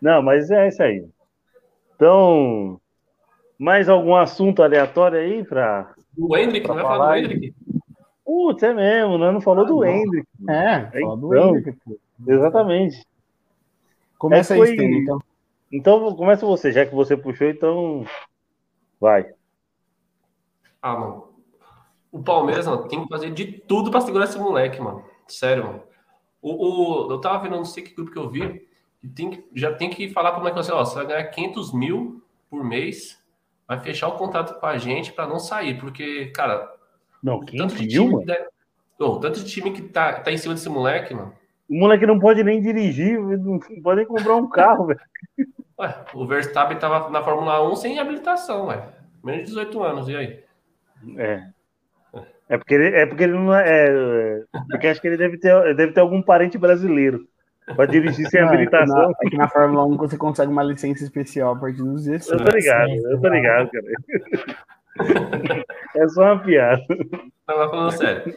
Não, mas é isso aí. Então, mais algum assunto aleatório aí pra.
O Hendrick, não vai falar do Hendrick?
Putz, é mesmo, né? Não falou do Hendrick.
É, fala do
Então.
Hendrick, pô.
Exatamente.
Começa
É,
aí,
foi-
Stênio, então.
Então, começa você, já que você puxou, então. Vai.
Ah, mano. O Palmeiras, mano, tem que fazer de tudo pra segurar esse moleque, mano. Sério, mano. O, o- eu tava vendo, não sei que grupo que eu vi, que tem já tem que falar pro moleque assim, ó, você vai ganhar 500 mil por mês, vai fechar o contrato com a gente pra não sair, porque, cara,
Não,
o
500
tanto
mil,
time,
mano?
deve- tanto de time que tá, tá em cima desse moleque, mano.
O moleque não pode nem dirigir, não pode nem comprar um carro, velho.
Ué, o Verstappen tava na Fórmula 1 sem habilitação, ué. Menos de 18 anos, e aí?
É. É porque ele, é porque ele não é, é. Porque acho que ele deve ter, deve ter algum parente brasileiro pra dirigir sem
Não, é, que
habilitação.
na, é que na Fórmula 1 você consegue uma licença especial a partir dos 16.
Eu tô ligado, eu tô ligado, cara. É só uma piada.
Tava falando sério.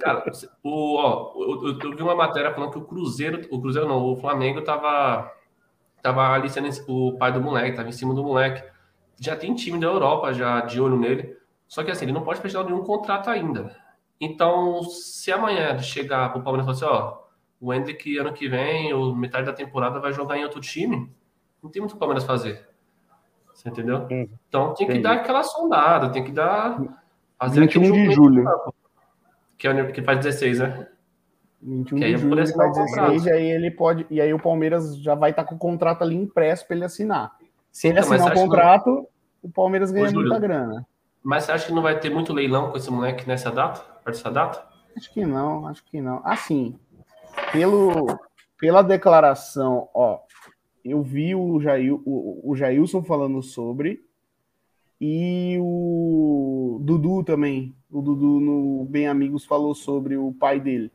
Cara, o, ó, eu, eu- eu vi uma matéria falando que o Cruzeiro, o Cruzeiro não, o Flamengo tava, tava aliciando esse- o pai do moleque, tava em cima do moleque. Já tem time da Europa já de olho nele. Só que assim, ele não pode fechar nenhum contrato ainda. Então, se amanhã chegar pro Palmeiras e falar assim, ó, o Hendrick ano que vem, ou metade da temporada, vai jogar em outro time, não tem muito o que Palmeiras fazer. Você entendeu?
Uhum.
Então tem que
Entendi.
dar aquela sondada, tem que dar. Fazer
21
aquele
de julho.
que, é, que faz 16, né?
21
Que
de
eu
julho ele faz
o
16,
contrato.
e aí ele pode. E aí o Palmeiras já vai estar com o contrato ali impresso para ele assinar. Se ele
Então,
assinar o contrato, o Palmeiras ganha
Ô, Júlio.
muita grana.
Mas você acha que não vai ter muito leilão com esse moleque nessa data? Dessa data?
Acho que não, acho que não. Assim, pelo, pela declaração, ó, eu vi o, Jair, o, o Jailson falando sobre e o Dudu também. O Dudu no Bem Amigos falou sobre o pai dele.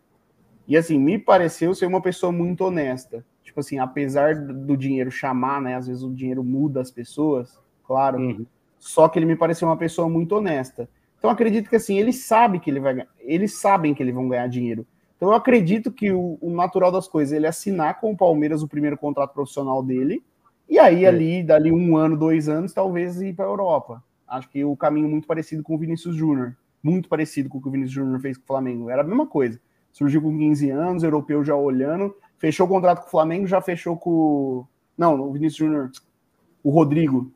E assim, me pareceu ser uma pessoa muito honesta. Tipo assim, apesar do dinheiro chamar, né? Às vezes o dinheiro muda as pessoas, claro. Uhum. Só que ele me pareceu uma pessoa muito honesta. Então acredito que assim, ele sabe que ele vai eles sabem que eles vão ganhar dinheiro. Então eu acredito que o, o natural das coisas é ele assinar com o Palmeiras o primeiro contrato profissional dele, e aí é. ali, dali um ano, dois anos, talvez ir para a Europa. Acho que o caminho muito parecido com o Vinícius Júnior. Muito parecido com o que o Vinícius Júnior fez com o Flamengo. Era a mesma coisa. Surgiu com 15 anos, europeu já olhando, fechou o contrato com o Flamengo, já fechou com. Não, o Vinícius Júnior. O Rodrigo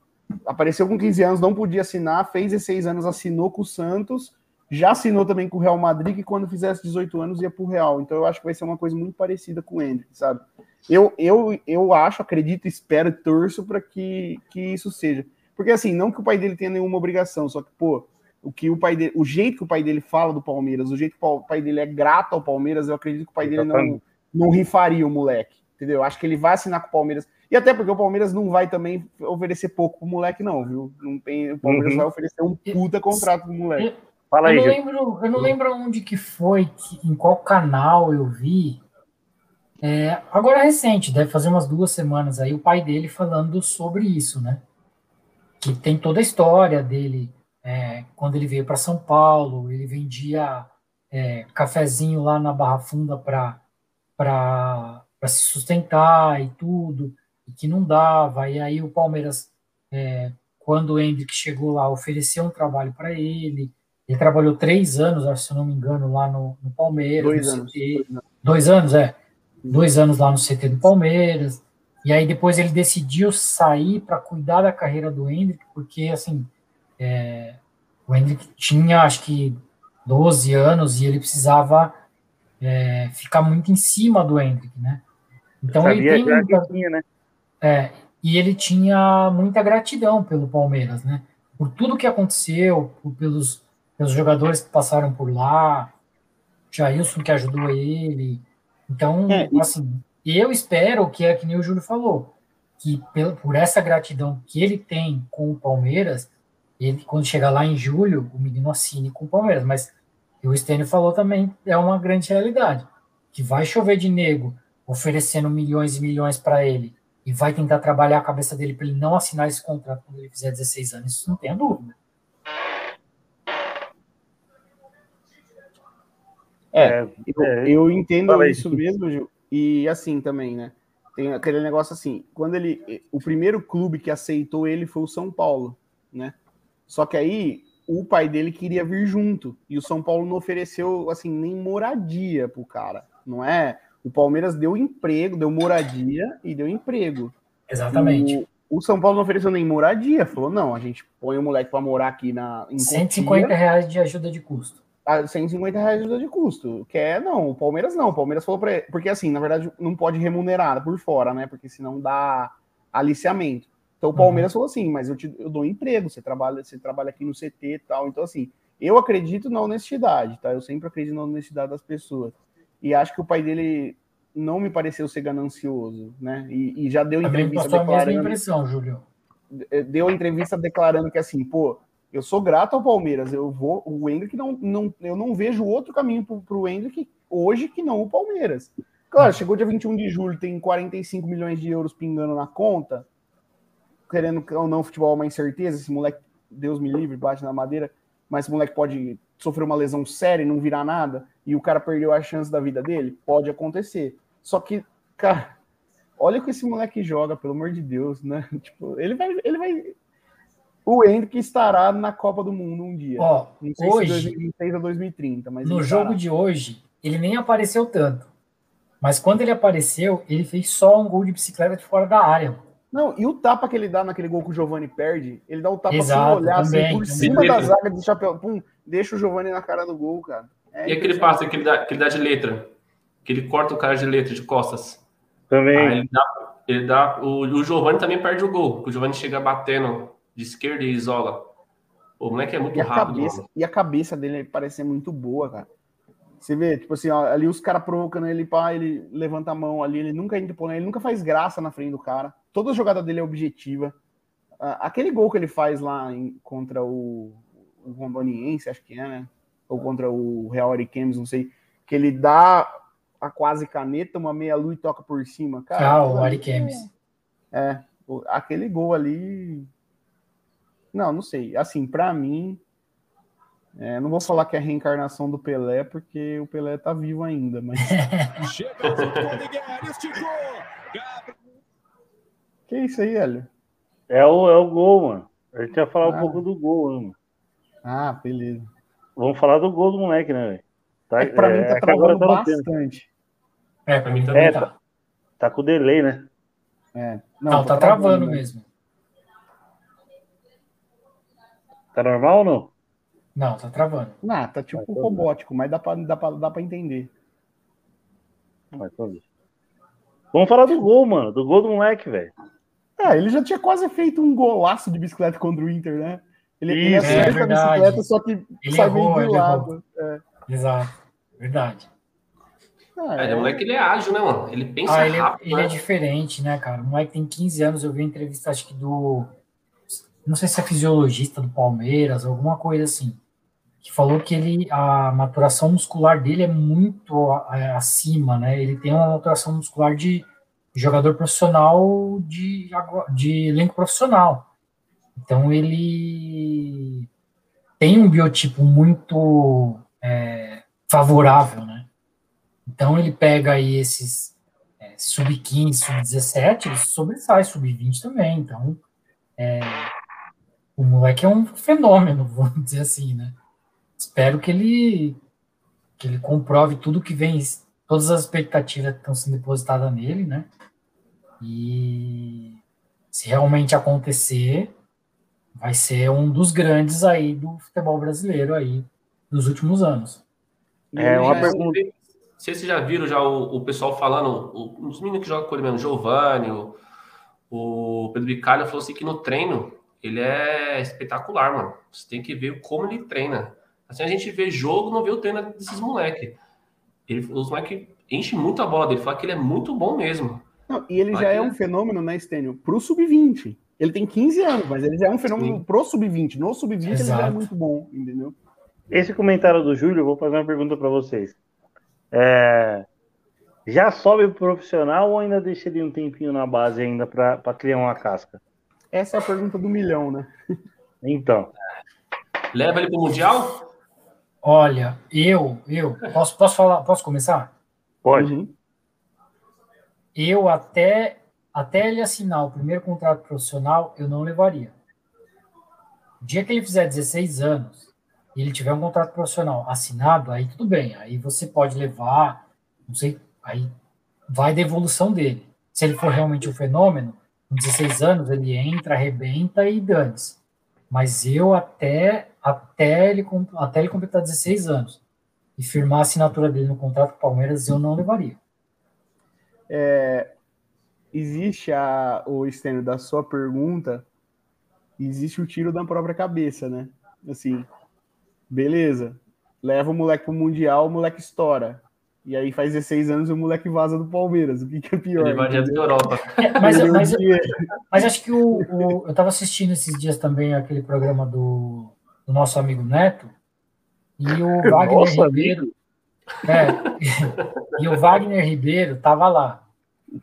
apareceu com 15 anos, não podia assinar, fez 16 anos, assinou com o Santos, já assinou também com o Real Madrid, que quando fizesse 18 anos ia para o Real. Então eu acho que vai ser uma coisa muito parecida com o Hendrick, sabe? Eu, eu, eu acho, acredito, espero e torço para que, que isso seja. Porque assim, não que o pai dele tenha nenhuma obrigação, só que, pô, o que o pai dele, o jeito que o pai dele fala do Palmeiras, o jeito que o pai dele é grato ao Palmeiras, eu acredito que o pai dele não, não rifaria o moleque, entendeu? Acho que ele vai assinar com o Palmeiras. E até porque o Palmeiras não vai também oferecer pouco pro moleque, não, viu? Não tem, o Palmeiras uhum. vai oferecer um puta contrato pro moleque.
Fala aí, eu não, lembro, eu não lembro onde que foi, em qual canal eu vi. É, agora recente, deve fazer umas duas semanas aí, o pai dele falando sobre isso, né? Que tem toda a história dele. É, quando ele veio para São Paulo, ele vendia é, cafezinho lá na Barra Funda para se sustentar e tudo e que não dava. E aí o Palmeiras, é, quando o Hendrick chegou lá, ofereceu um trabalho para ele. Ele trabalhou três anos, se eu não me engano, lá no, no Palmeiras.
Dois
no
anos.
CT. Dois anos, é. Dois anos lá no CT do Palmeiras. E aí depois ele decidiu sair para cuidar da carreira do Hendrick, porque assim, é, o Hendrick tinha acho que 12 anos e ele precisava é, ficar muito em cima do Hendrick, né?
Então ele tem muita, tinha, né?
É, e ele tinha muita gratidão pelo Palmeiras, né? Por tudo que aconteceu, por, pelos, pelos jogadores que passaram por lá, Jailson que ajudou ele. Então, é, assim, eu espero que é que nem o Júlio falou, que por essa gratidão que ele tem com o Palmeiras, ele, quando chegar lá em julho, o menino assine com o Palmeiras. Mas o Stênio falou também, é uma grande realidade, que vai chover de nego oferecendo milhões e milhões para ele e vai tentar trabalhar a cabeça dele para ele não assinar esse contrato quando ele fizer 16 anos, isso não tem dúvida.
É, é, eu, é, eu entendo isso mesmo, Gil. E assim também, né? Tem aquele negócio assim, quando ele. O primeiro clube que aceitou ele foi o São Paulo, né? Só que aí o pai dele queria vir junto. E o São Paulo não ofereceu assim nem moradia pro cara. Não é? O Palmeiras deu emprego, deu moradia e deu emprego.
Exatamente.
O, o São Paulo não ofereceu nem moradia, falou: não, a gente põe o moleque para morar aqui na.
Em 150 Cotia, reais de ajuda de custo.
A 150 reais de ajuda de custo. Quer, não, o Palmeiras não. O Palmeiras falou para Porque assim, na verdade, não pode remunerar por fora, né? Porque senão dá aliciamento. Então o uhum. Palmeiras uhum. falou assim, mas eu te eu dou emprego, você trabalha, você trabalha aqui no CT e tal. Então, assim, eu acredito na honestidade, tá? Eu sempre acredito na honestidade das pessoas. E acho que o pai dele não me pareceu ser ganancioso, né? E, e já deu
Também
entrevista
declarando. A mesma impressão, Júlio.
Eh, deu entrevista declarando que assim, pô, eu sou grato ao Palmeiras, eu vou. O Hendrick não, não eu não vejo outro caminho para o Hendrick hoje que não o Palmeiras. Claro, chegou dia 21 de julho, tem 45 milhões de euros pingando na conta, querendo ou não futebol uma incerteza, esse moleque, Deus me livre, bate na madeira, mas esse moleque pode sofrer uma lesão séria e não virar nada e o cara perdeu a chance da vida dele? Pode acontecer. Só que, cara, olha o que esse moleque joga, pelo amor de Deus, né? Tipo, ele vai. Ele vai... O Hendrick estará na Copa do Mundo um dia.
Ó, não sei hoje, se
2026 ou 2030, mas.
No jogo de hoje, ele nem apareceu tanto. Mas quando ele apareceu, ele fez só um gol de bicicleta de fora da área.
Não, e o tapa que ele dá naquele gol que o Giovani perde, ele dá o tapa
Exato,
sem olhar,
também,
assim, por
também.
cima da zaga de chapéu. Pum, deixa o Giovani na cara do gol, cara.
É e aquele passe que ele, dá, que ele dá de letra? Que ele corta o cara de letra, de costas.
Também.
Aí ele dá, ele dá, o, o Giovani também perde o gol. O Giovani chega batendo de esquerda e isola. O moleque é muito
E a,
rápido.
cabeça, e a cabeça dele parece ser muito boa, cara. Você vê, tipo assim, ó, ali os caras provocando ele, pá, ele levanta a mão ali, ele nunca entra, por- ele nunca faz graça na frente do cara. Toda jogada dele é objetiva. Ah, aquele gol que ele faz lá em- contra o, o Rondoniense, acho que é, né? Ou contra o Real Ariquemes, não sei. Que ele dá a quase caneta, uma meia-lua e toca por cima. Cara,
Ah, o
ali
Ari Kemes.
é, aquele gol ali. Não, não sei. Assim, pra mim. é, não vou falar que é a reencarnação do Pelé, porque o Pelé tá vivo ainda, mas. Que isso aí, Hélio?
É o, é o gol, mano. A gente ia falar
Ah.
um pouco do gol, né, mano?
Ah, beleza.
Vamos falar do gol do moleque, né, velho? Tá,
É que pra mim tá
é que agora
travando
tá
bastante.
É, pra mim também
É,
tá.
Tá com delay, né?
É.
Não, tá travando
né?
mesmo.
Tá normal ou não?
Não, tá travando.
Não, tá tipo
Vai, tá
robótico, mas dá pra, dá, pra, dá pra entender.
Mas. Vamos falar do gol, mano. Do gol do moleque, velho.
É, ele já tinha quase feito um golaço de bicicleta contra o Inter, né? Ele, ele
Isso,
acerta
é
a
verdade.
bicicleta, só que
Ele
sai
errou,
meio do
ele
lado. É.
Exato. Verdade.
Ah,
É, o moleque ele é ágil, né, mano? Ele pensa
Ah, ele, é-
rápido.
ele
né?
é diferente, né, cara? O moleque tem 15 anos, eu vi uma entrevista, acho que do. Não sei se é fisiologista do Palmeiras, alguma coisa assim. Que falou que ele, a maturação muscular dele é muito é, acima, né? Ele tem uma maturação muscular de jogador profissional de, de elenco profissional. Então ele tem um biotipo muito é, favorável, né? Então ele pega aí esses é, sub-15, sub-17, ele sobressai, sub-20 também. Então é, o moleque é um fenômeno, vamos dizer assim, né? Espero que ele que ele comprove tudo que vem, todas as expectativas que estão sendo depositadas nele, né? E se realmente acontecer, vai ser um dos grandes aí do futebol brasileiro aí dos últimos anos.
É uma
É,
pergunta.
Não sei se vocês já viram já o, o pessoal falando, o- os meninos que jogam com ele mesmo, Giovanni, o, o Pedro Bicalho falou assim que no treino ele é espetacular, mano. Você tem que ver como ele treina. Assim, a gente vê jogo, não vê o treino desses moleque. Ele, os moleque enchem muito a bola dele, fala que ele é muito bom mesmo.
Não, e ele
Vai
já é
é.
um fenômeno, né, Stênio? Pro sub-20. Ele tem 15 anos, mas ele já é um fenômeno
Sim.
pro sub-20. No sub-20 ele já é muito bom, entendeu?
Esse comentário do Júlio, eu vou fazer uma pergunta pra vocês. É, já sobe pro profissional ou ainda deixa ele um tempinho na base ainda pra pra criar uma casca?
Essa é a pergunta do milhão, né?
Então,
Leva ele pro Mundial?
Olha, eu, eu, posso, posso falar, posso começar?
pode.
Uhum.
Eu até, até ele assinar o primeiro contrato profissional, eu não levaria. O dia que ele fizer 16 anos e ele tiver um contrato profissional assinado, aí tudo bem, aí você pode levar, não sei, aí vai da evolução dele. Se ele for realmente um fenômeno, com 16 anos ele entra, arrebenta e dane-se. Mas eu até, até, ele, até ele completar 16 anos e firmar a assinatura dele no contrato com o Palmeiras, eu não levaria.
Existe a, o Stênio, da sua pergunta, existe o tiro da própria cabeça, né? Assim, beleza, leva o moleque pro Mundial, o moleque estoura. E aí faz 16 anos e o moleque vaza do Palmeiras. O que, que é pior?
Ele vai direto pra Europa.
É, mas,
Perdeu
mas, mas acho que o, o- eu estava assistindo esses dias também aquele programa do, do nosso amigo Neto e o Wagner
Nossa,
Ribeiro. É, e o Wagner Ribeiro estava lá.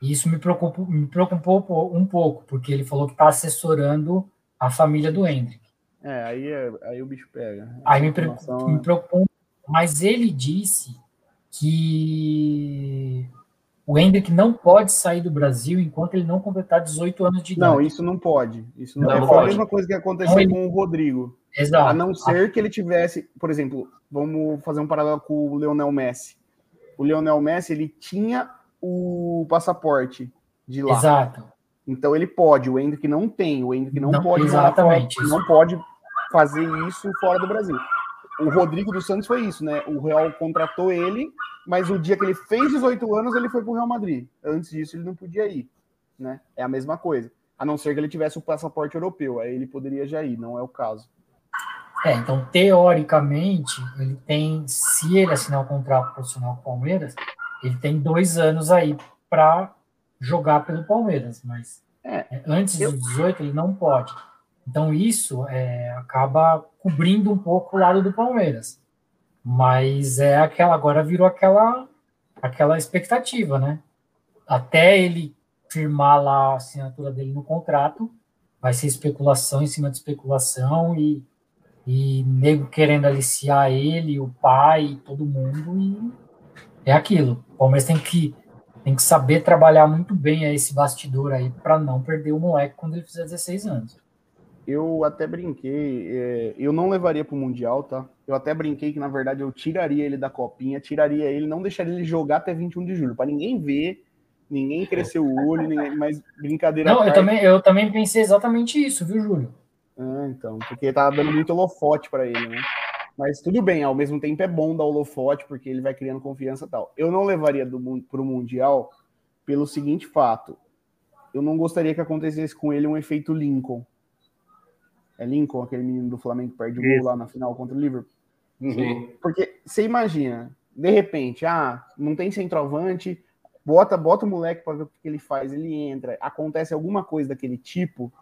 E isso me preocupou, me preocupou um pouco, porque ele falou que está assessorando a família do Hendrick.
É, aí, é- aí o bicho pega.
Aí me, pre-
Informação,
me
né?
preocupou. Mas ele disse que o Hendrick não pode sair do Brasil enquanto ele não completar 18 anos de idade.
Não, isso não pode. Isso não,
Não,
é. Foi a
pode.
mesma coisa que aconteceu
Não,
com o Rodrigo.
Exato.
A não ser que ele tivesse, por exemplo, vamos fazer um paralelo com o Leonel Messi. O Leonel Messi, ele tinha o passaporte de lá.
Exato.
Então ele pode, o Hendrick não tem, o Hendrick não,
Não,
pode fora-
exatamente, isso.
não pode fazer isso fora do Brasil. O Rodrigo dos Santos foi isso, né? O Real contratou ele, mas o dia que ele fez 18 anos, ele foi pro Real Madrid. Antes disso, ele não podia ir, né? É a mesma coisa. A não ser que ele tivesse o passaporte europeu, aí ele poderia já ir, não é o caso.
É, então, teoricamente, ele tem, se ele assinar o contrato profissional com o Palmeiras, ele tem dois anos aí para jogar pelo Palmeiras, mas é, antes eu... dos 18 ele não pode. Então, isso é, acaba cobrindo um pouco o lado do Palmeiras. Mas é aquela, agora virou aquela, aquela expectativa, né? Até ele firmar lá a assinatura dele no contrato, vai ser especulação em cima de especulação e, e nego querendo aliciar ele, o pai, todo mundo, e é aquilo. O Palmeiras tem que, tem que saber trabalhar muito bem esse bastidor aí para não perder o moleque quando ele fizer 16 anos.
Eu até brinquei, é, eu não levaria para o Mundial, tá? Eu até brinquei que, na verdade, eu tiraria ele da copinha, tiraria ele, não deixaria ele jogar até 21 de julho, para ninguém ver ninguém cresceu o olho, ninguém, mas brincadeira.
Não, eu também, eu também pensei exatamente isso, viu, Júlio?
Ah, então, porque tava dando muito holofote para ele, né? Mas tudo bem, ao mesmo tempo é bom dar holofote, porque ele vai criando confiança e tal. Eu não levaria para o Mundial pelo seguinte fato. Eu não gostaria que acontecesse com ele um efeito Lincoln. É Lincoln, aquele menino do Flamengo que perde o gol lá na final contra o Liverpool? Sim. Porque você imagina, de repente, ah, não tem centroavante, bota, bota o moleque para ver o que ele faz, ele entra, acontece alguma coisa daquele tipo,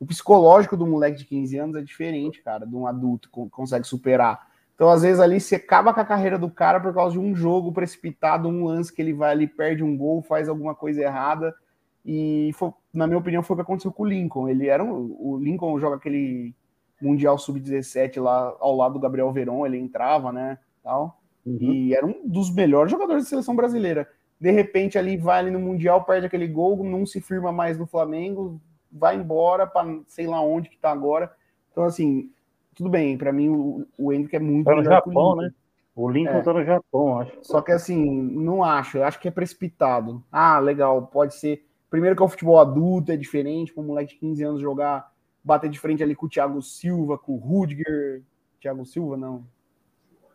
o psicológico do moleque de 15 anos é diferente, cara, de um adulto que consegue superar. Então, às vezes, ali você acaba com a carreira do cara por causa de um jogo precipitado, um lance que ele vai ali, perde um gol, faz alguma coisa errada. E, foi, na minha opinião, foi o que aconteceu com o Lincoln. Ele era um, o Lincoln joga aquele Mundial Sub-17 lá ao lado do Gabriel Veron, ele entrava, né? Tal. Uhum. E era um dos melhores jogadores da seleção brasileira de repente ali vai ali no Mundial, perde aquele gol, não se firma mais no Flamengo, vai embora para sei lá onde que tá agora. Então, assim, tudo bem, para mim o, o Hendrick é muito
tá no Japão, né? O Lincoln é. tá no Japão, acho.
Só que assim, não acho, eu acho que é precipitado. Ah, legal, pode ser. Primeiro que é o futebol adulto, é diferente, para um moleque de 15 anos jogar, bater de frente ali com o Thiago Silva, com o Rudiger. Thiago Silva, não.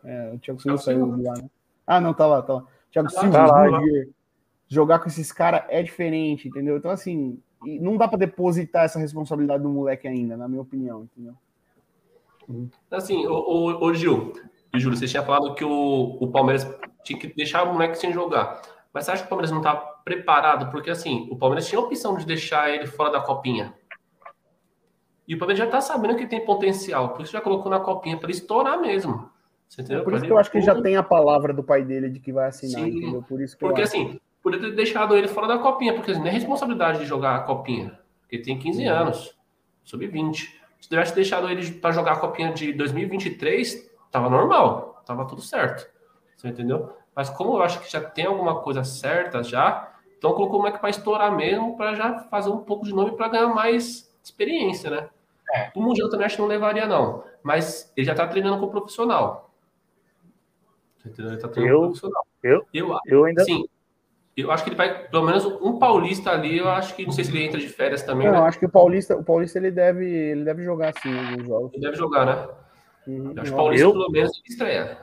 É, o Thiago Silva saiu lá, né? Ah, não, tá lá, tá lá. Thiago tá Silva, lá, jogar com esses caras é diferente, entendeu? Então, assim, não dá para depositar essa responsabilidade do moleque ainda, na minha opinião, entendeu?
Assim, o, o Gil, e Júlio, você tinha falado que o, o Palmeiras tinha que deixar o moleque sem jogar. Mas você acha que o Palmeiras não tá preparado? Porque, assim, o Palmeiras tinha a opção de deixar ele fora da copinha. E o Palmeiras já tá sabendo que tem potencial, por isso já colocou na copinha para estourar mesmo.
É por isso que eu acho que já tem a palavra do pai dele de que vai assinar, entendeu?
Por isso porque assim, podia ter deixado ele fora da copinha, porque não é responsabilidade de jogar a copinha, porque tem 15 uhum. anos, sub-20. Se tivesse deixado ele para jogar a copinha de 2023, tava normal, tava tudo certo. Você entendeu? Mas como eu acho que já tem alguma coisa certa já, então colocou o moleque para estourar mesmo, para já fazer um pouco de nome para ganhar mais experiência, né? É. O Mundial também acho que não levaria, não. Mas ele já tá treinando com o profissional.
Entendeu? Ele tá eu, profissional. Eu, eu, eu ainda.
Sim. Eu acho que ele vai, pelo menos um paulista ali, eu acho que não sei se ele entra de férias também. Não,
né? acho que o paulista, o paulista ele deve, ele deve jogar sim alguns jogos.
Ele deve jogar, né? Uhum. Eu acho que o paulista
eu,
pelo menos estreia.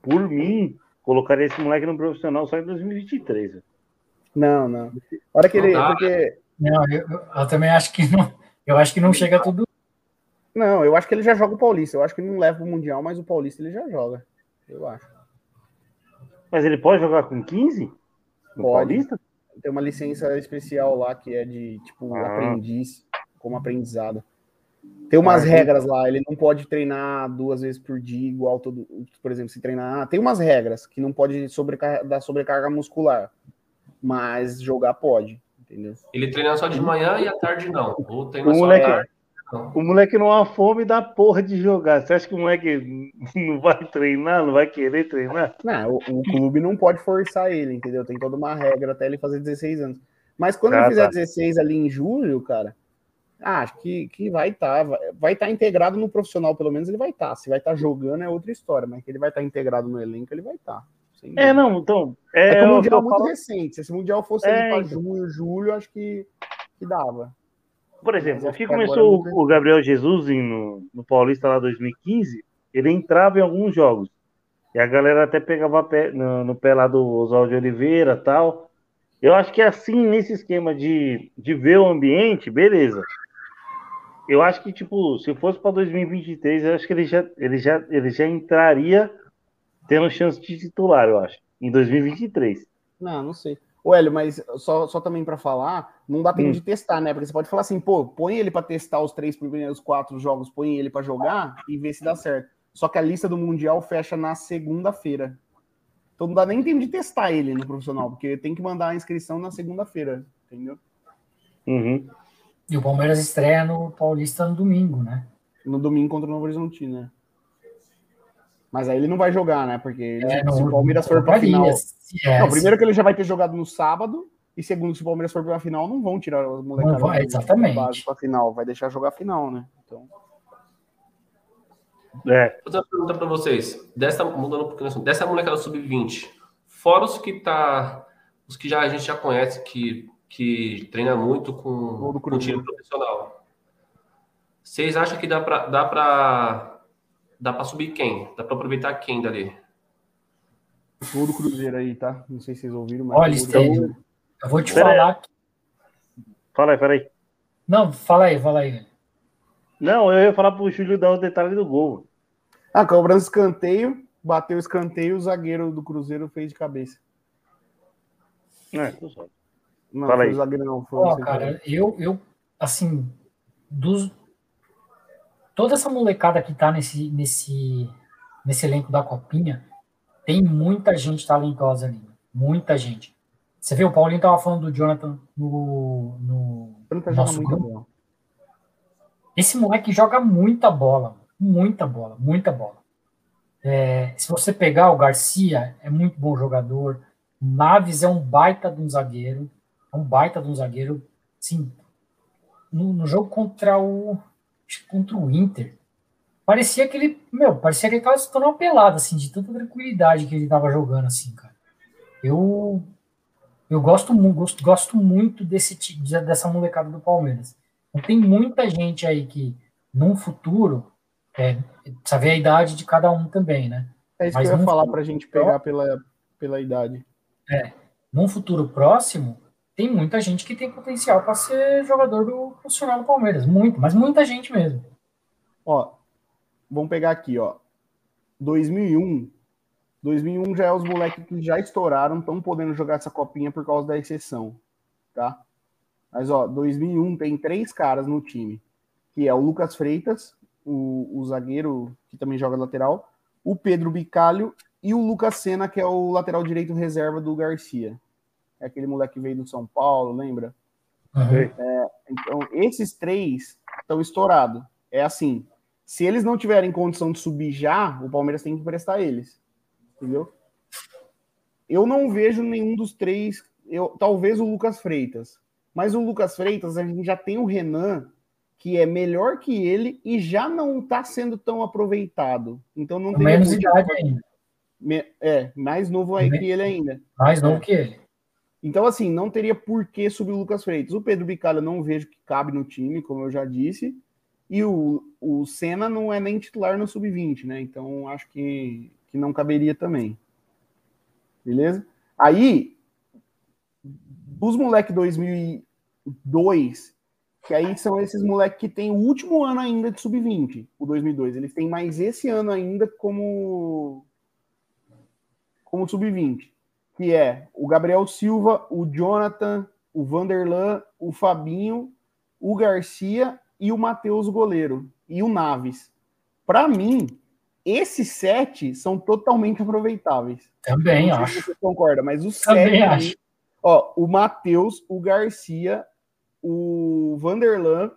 Por mim, colocaria esse moleque no profissional só em 2023.
Não, não. Hora que não ele, dá. porque
não, eu, eu, também acho que não. Eu acho que não chega tudo.
Não, eu acho que ele já joga o paulista. Eu acho que ele não leva o mundial, mas o paulista ele já joga. Eu acho.
Mas ele pode jogar com 15?
No pode. Paulista? Tem uma licença especial lá que é de tipo ah. aprendiz, como aprendizado. Tem umas ah, regras lá, ele não pode treinar duas vezes por dia, igual todo. Por exemplo, se treinar. Tem umas regras que não pode sobrecarga, dar sobrecarga muscular. Mas jogar pode, entendeu?
Ele treina só de manhã e à tarde não. Ou treina
só moleque, tarde. O moleque não há fome da porra de jogar. Você acha que o moleque não vai treinar, não vai querer treinar?
Não, o, o clube não pode forçar ele, entendeu? Tem toda uma regra até ele fazer 16 anos. Mas quando ah, ele fizer tá. 16 ali em julho, cara, acho que, que vai estar. Tá, vai estar tá integrado no profissional, pelo menos ele vai estar. Tá. Se vai estar tá jogando é outra história, mas que ele vai estar tá integrado no elenco, ele vai estar. Tá,
é, não, então. É,
é que o Mundial é muito falo... recente. Se esse Mundial fosse é, para então. junho, julho, acho que, que dava.
Por exemplo, o que começou o Gabriel Jesus no, no Paulista lá 2015, ele entrava em alguns jogos. E a galera até pegava pé, no, no, pé lá do Oswaldo Oliveira tal. Eu acho que é assim, nesse esquema de, de ver o ambiente, beleza. eu acho que, tipo, se fosse para 2023, eu acho que ele já, ele, já, ele já entraria tendo chance de titular, eu acho, em 2023.
Não, não sei. O Hélio, mas só, só também para falar, não dá tempo hum. de testar, né? Porque você pode falar assim, pô, põe ele para testar os três primeiros quatro jogos, põe ele para jogar e ver se dá certo. Só que a lista do Mundial fecha na segunda-feira. Então não dá nem tempo de testar ele no profissional, porque tem que mandar a inscrição na segunda-feira, entendeu?
Uhum.
E o Palmeiras estreia no Paulista no domingo, né?
No domingo contra o Novo Horizonte, né? Mas aí ele não vai jogar, né? Porque ele, é, não, se o Palmeiras for para final. É, não, primeiro que ele já vai ter jogado no sábado, e segundo, se o Palmeiras for para a final, não vão tirar o moleque
vai, exatamente. base
para final, vai deixar jogar a final, né? Então.
É. Outra pergunta para vocês. Dessa, mudando um pouquinho, dessa molecada sub-20, fora os que tá. Os que já, a gente já conhece, que, que treina muito com, com o time profissional. Vocês acham que dá para dá pra, dá pra subir quem? Dá para aproveitar quem dali?
O do Cruzeiro aí, tá? Não sei se vocês ouviram, mas.
Olha, Estênio, eu vou te Pera falar. Aí.
Fala aí, peraí.
Não, fala aí, fala aí.
Não, eu ia falar pro Júlio dar o detalhe do gol.
Ah, cobrança escanteio, bateu o escanteio, o zagueiro do Cruzeiro fez de cabeça.
É, tu sabe.
Não, Fala aí. o zagueiro não. Foi
oh, cara, eu, eu, assim, dos... toda essa molecada que tá nesse, nesse, nesse elenco da Copinha, tem muita gente talentosa ali. Muita gente. Você viu, o Paulinho tava falando do Jonathan no, no nosso grupo. Esse moleque joga muita bola, muita bola, muita bola. É, se você pegar o Garcia, é muito bom jogador. Naves é um baita de um zagueiro, é um baita de um zagueiro. Sim, no, no, jogo contra o contra o Inter, parecia que ele, meu, parecia que ele tava se tornando uma pelada, assim, de tanta tranquilidade que ele tava jogando, assim, cara. Eu eu gosto, gosto, gosto muito desse dessa molecada do Palmeiras. Então, tem muita gente aí que, num futuro, é, precisa ver a idade de cada um também, né?
É isso Mas que eu ia falar para a gente pegar pela, pela idade.
É, num futuro próximo, tem muita gente que tem potencial para ser jogador do profissional do Palmeiras. Muito, mas muita gente mesmo.
Ó, vamos pegar aqui, ó. 2001. 2001 já é os moleques que já estouraram, estão podendo jogar essa copinha por causa da exceção, tá? Mas, ó, 2001 tem três caras no time, que é o Lucas Freitas, o, o zagueiro que também joga lateral, o Pedro Bicalho e o Lucas Senna, que é o lateral direito reserva do Garcia. É aquele moleque que veio do São Paulo, lembra?
Uhum.
É, então, esses três estão estourados. É assim, se eles não tiverem condição de subir já, o Palmeiras tem que emprestar eles. Entendeu? Eu não vejo nenhum dos três, eu, talvez o Lucas Freitas, mas o Lucas Freitas, a gente já tem o Renan, que é melhor que ele e já não está sendo tão aproveitado. Então não tem.
Menos idade ainda.
É, mais novo aí que ele ainda.
Mais novo é. que ele.
Então, assim, não teria por que subir o Lucas Freitas. O Pedro Bicalho não vejo que cabe no time, como eu já disse. E o, o Senna não é nem titular no sub-20, né? Então acho que, que não caberia também. Beleza? Aí, dos moleques 2002, que aí são esses moleques que tem o último ano ainda de sub-20, o 2002. Eles têm mais esse ano ainda como como sub-20, que é o Gabriel Silva, o Jonathan, o Vanderlan, o Fabinho, o Garcia e o Matheus goleiro e o Naves. Para mim, esses sete são totalmente aproveitáveis.
Também acho. Se
você concorda, mas os
Também
sete
acho.
Ó, o Matheus, o Garcia, o Vanderlan,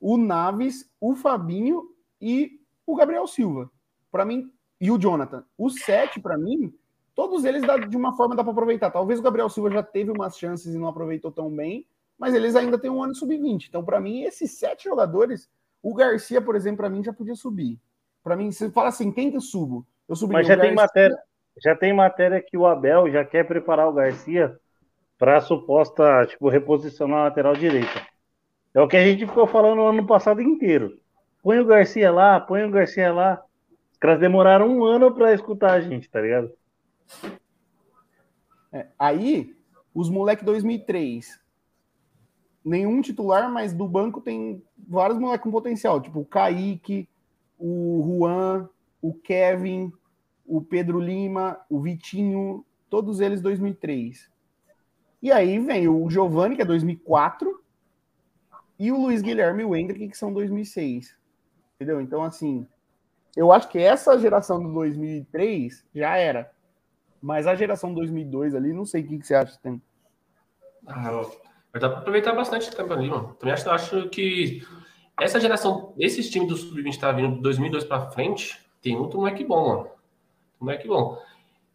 o Naves, o Fabinho e o Gabriel Silva. Para mim, e o Jonathan. Os sete, para mim, todos eles dá, de uma forma dá para aproveitar. Talvez o Gabriel Silva já teve umas chances e não aproveitou tão bem, mas eles ainda têm um ano sub-20. Então, para mim, esses sete jogadores, o Garcia, por exemplo, para mim já podia subir. Para mim, você fala assim, quem que eu subo? Eu
subiria Mas já tem matéria, já tem matéria que o Abel já quer preparar o Garcia para suposta, tipo, reposicionar a lateral direita. É o que a gente ficou falando o ano passado inteiro. Põe o Garcia lá, põe o Garcia lá. Os caras demoraram um ano para escutar a gente, tá ligado?
É, aí, os moleque 2003. nenhum titular, mas do banco tem vários moleques com potencial, tipo o Kaique, o Juan, o Kevin, o Pedro Lima, o Vitinho, todos eles 2003. E aí vem o Giovanni, que é 2004, e o Luiz Guilherme e o Hendrick, que são 2006. Entendeu? Então, assim, eu acho que essa geração do 2003 já era. Mas a geração 2002 ali, não sei o que, que você acha tem.
Ah, vai dar para aproveitar bastante tempo ali, mano. Também acho, acho que essa geração, esses times do Sub-20 tá vindo de 2002 para frente, tem muito moleque bom, mano. Moleque bom.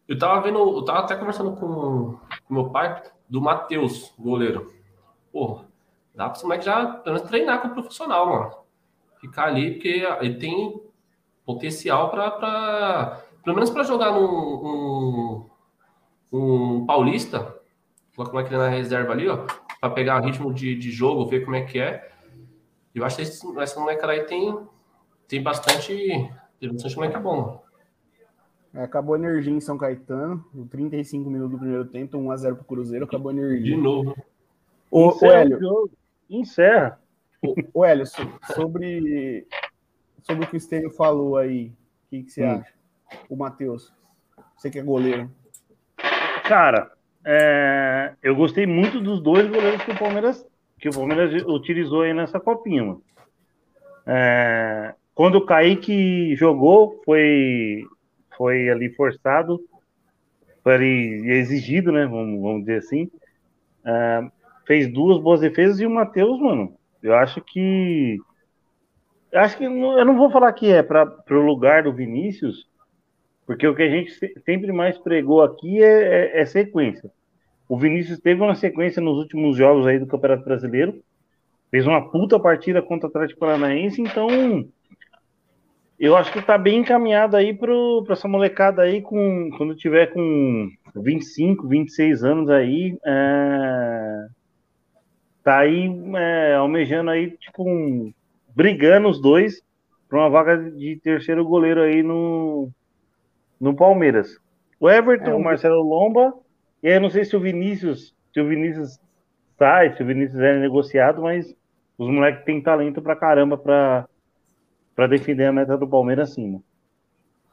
Eu tava vendo, eu tava até conversando com, com meu pai do Matheus, goleiro. Pô, dá para esse moleque já pelo menos treinar com o profissional, mano. Ficar ali, porque ele tem potencial para. Pelo menos para jogar num. Um, um paulista, colocar ele na reserva ali, ó, para pegar ritmo de, de jogo, ver como é que é. Eu acho que esse, essa molecada aí tem, tem bastante. Tem bastante moleque bom.
É, acabou a energia em São Caetano, 35 minutos do primeiro tempo, 1x0 pro Cruzeiro, acabou a energia.
De novo.
O, o Hélio.
Encerra.
O, o Hélio, sobre, sobre o que o Estênio falou aí, o que, que você hum. acha? O Matheus, você que é goleiro.
Cara, é, eu gostei muito dos dois goleiros que o Palmeiras que o Palmeiras utilizou aí nessa copinha, mano. É, quando o Kaique jogou, foi, foi ali forçado, foi ali exigido, né? Vamos, vamos dizer assim. É, fez duas boas defesas e o Matheus, mano, eu acho que. Eu acho que eu não vou falar que é para o lugar do Vinícius, porque o que a gente sempre mais pregou aqui é, é, é sequência. O Vinícius teve uma sequência nos últimos jogos aí do Campeonato Brasileiro. Fez uma puta partida contra o Atlético Paranaense, então eu acho que tá bem encaminhado aí para essa molecada aí com quando tiver com 25, 26 anos aí, é, tá aí é, almejando aí tipo um, brigando os dois para uma vaga de terceiro goleiro aí no no Palmeiras. O Everton, é, o Marcelo Lomba e aí eu não sei se o Vinícius, se o Vinícius sai, se o Vinícius é negociado, mas os moleques têm talento pra caramba pra, pra defender a meta do Palmeiras acima.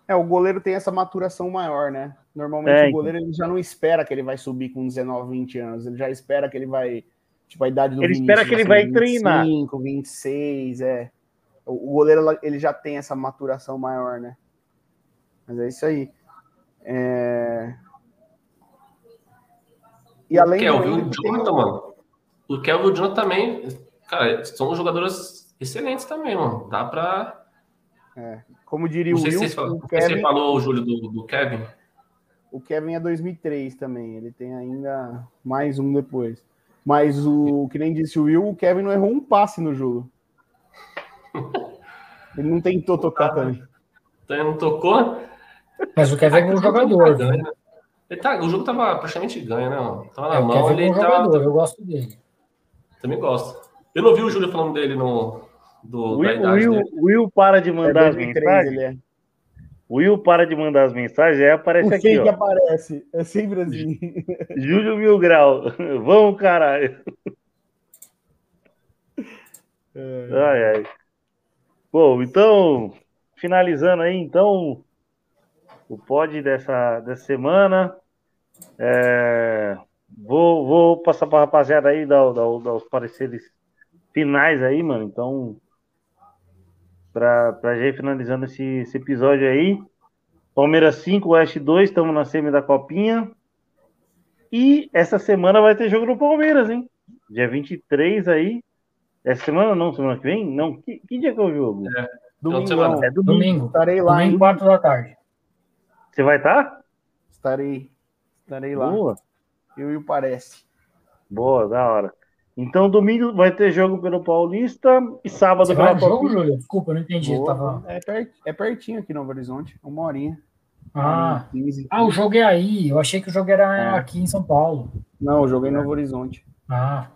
É, o goleiro tem essa maturação maior, né? Normalmente é, o goleiro ele já não espera que ele vai subir com 19, 20 anos, ele já espera que ele vai, tipo, a idade do
Ele Vinícius, espera que ele assim, vai 25, treinar.
25, 26, é. O goleiro ele já tem essa maturação maior, né? Mas é isso aí. É...
E o além Kelvin, do o Jonathan, mano. O Kelvin e o Jonathan também, cara, são jogadores excelentes também, mano. Dá pra.
É, como diria o
Will, se o Kevin... você falou, Júlio, do, do Kevin.
O Kevin é 2003 também. Ele tem ainda mais um depois. Mas o que nem disse o Will, o Kevin não errou um passe no jogo. Ele não tentou tocar também.
Então não tocou?
Mas o Kevin é um jogador, né?
Tá, o jogo tava praticamente ganho, né? Tava na
é,
mão,
ele é um tava... jogador, eu gosto dele.
Também gosto. Eu não vi o Júlio falando dele no. Do,
Will, da idade Will, dele. Will para de mandar é 2003, as mensagens. É. Will para de mandar as mensagens, aí aparece aqui. Quem
que aparece? É sempre assim.
Júlio Mil Grau. Vamos, caralho. É. Ai, ai. Bom, então, finalizando aí, então, o pod dessa, dessa semana. É, vou, vou passar para a rapaziada aí dar, dar, dar, os pareceres finais aí, mano. Então, para já ir finalizando esse, esse episódio aí. Palmeiras 5, Oeste 2, estamos na semi da Copinha. E essa semana vai ter jogo do Palmeiras, hein? Dia 23 aí. Essa semana não, semana que vem? Não. Que, que dia que é o jogo?
É, domingo. É domingo. domingo. Estarei lá domingo, em 4 da tarde.
Você vai estar? Tá?
Estarei. Estarei lá. Boa. Eu e o Parece.
Boa, da hora. Então, domingo vai ter jogo pelo Paulista e sábado
Você vai jogo, Júlio? Desculpa, não entendi. Tava...
É, pert... é pertinho aqui no Novo Horizonte, uma horinha.
Ah. ah, o jogo é aí. Eu achei que o jogo era é. aqui em São Paulo.
Não, o jogo é em Novo Horizonte.
Ah.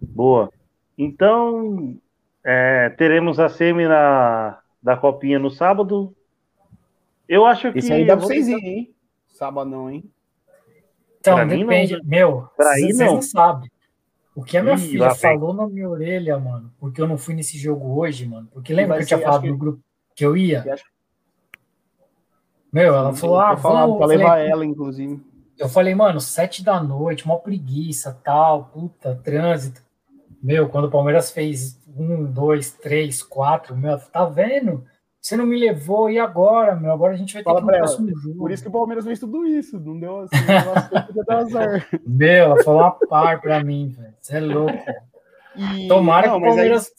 Boa. Então, é, teremos a semi na, da Copinha no sábado, eu acho que.
Isso aí dá pra vocês irem, hein? Sábado não, hein?
Então, pra depende. Não, meu,
pra vocês
não. não sabem. O que a minha
Ih,
filha falou na minha orelha, mano, porque eu não fui nesse jogo hoje, mano. Porque lembra que eu tinha falado
que-
no grupo que eu ia?
Eu acho-
Meu, ela falou, ah,
Eu falava
vamos.
pra levar
falei,
ela, inclusive.
eu falei, mano, sete da noite, mó preguiça, tal, puta, trânsito. Meu, quando o Palmeiras fez um, dois, três, quatro, meu, tá vendo? Você não me levou, e agora, meu? Agora a gente vai ter
Fala
que ir
ela,
próximo jogo.
Por isso que o Palmeiras fez tudo isso. Não deu assim, dar azar.
Meu, ela falou uma par pra mim, velho. Você é louco.
E-
Tomara
não,
que o
mas aí-
Palmeiras.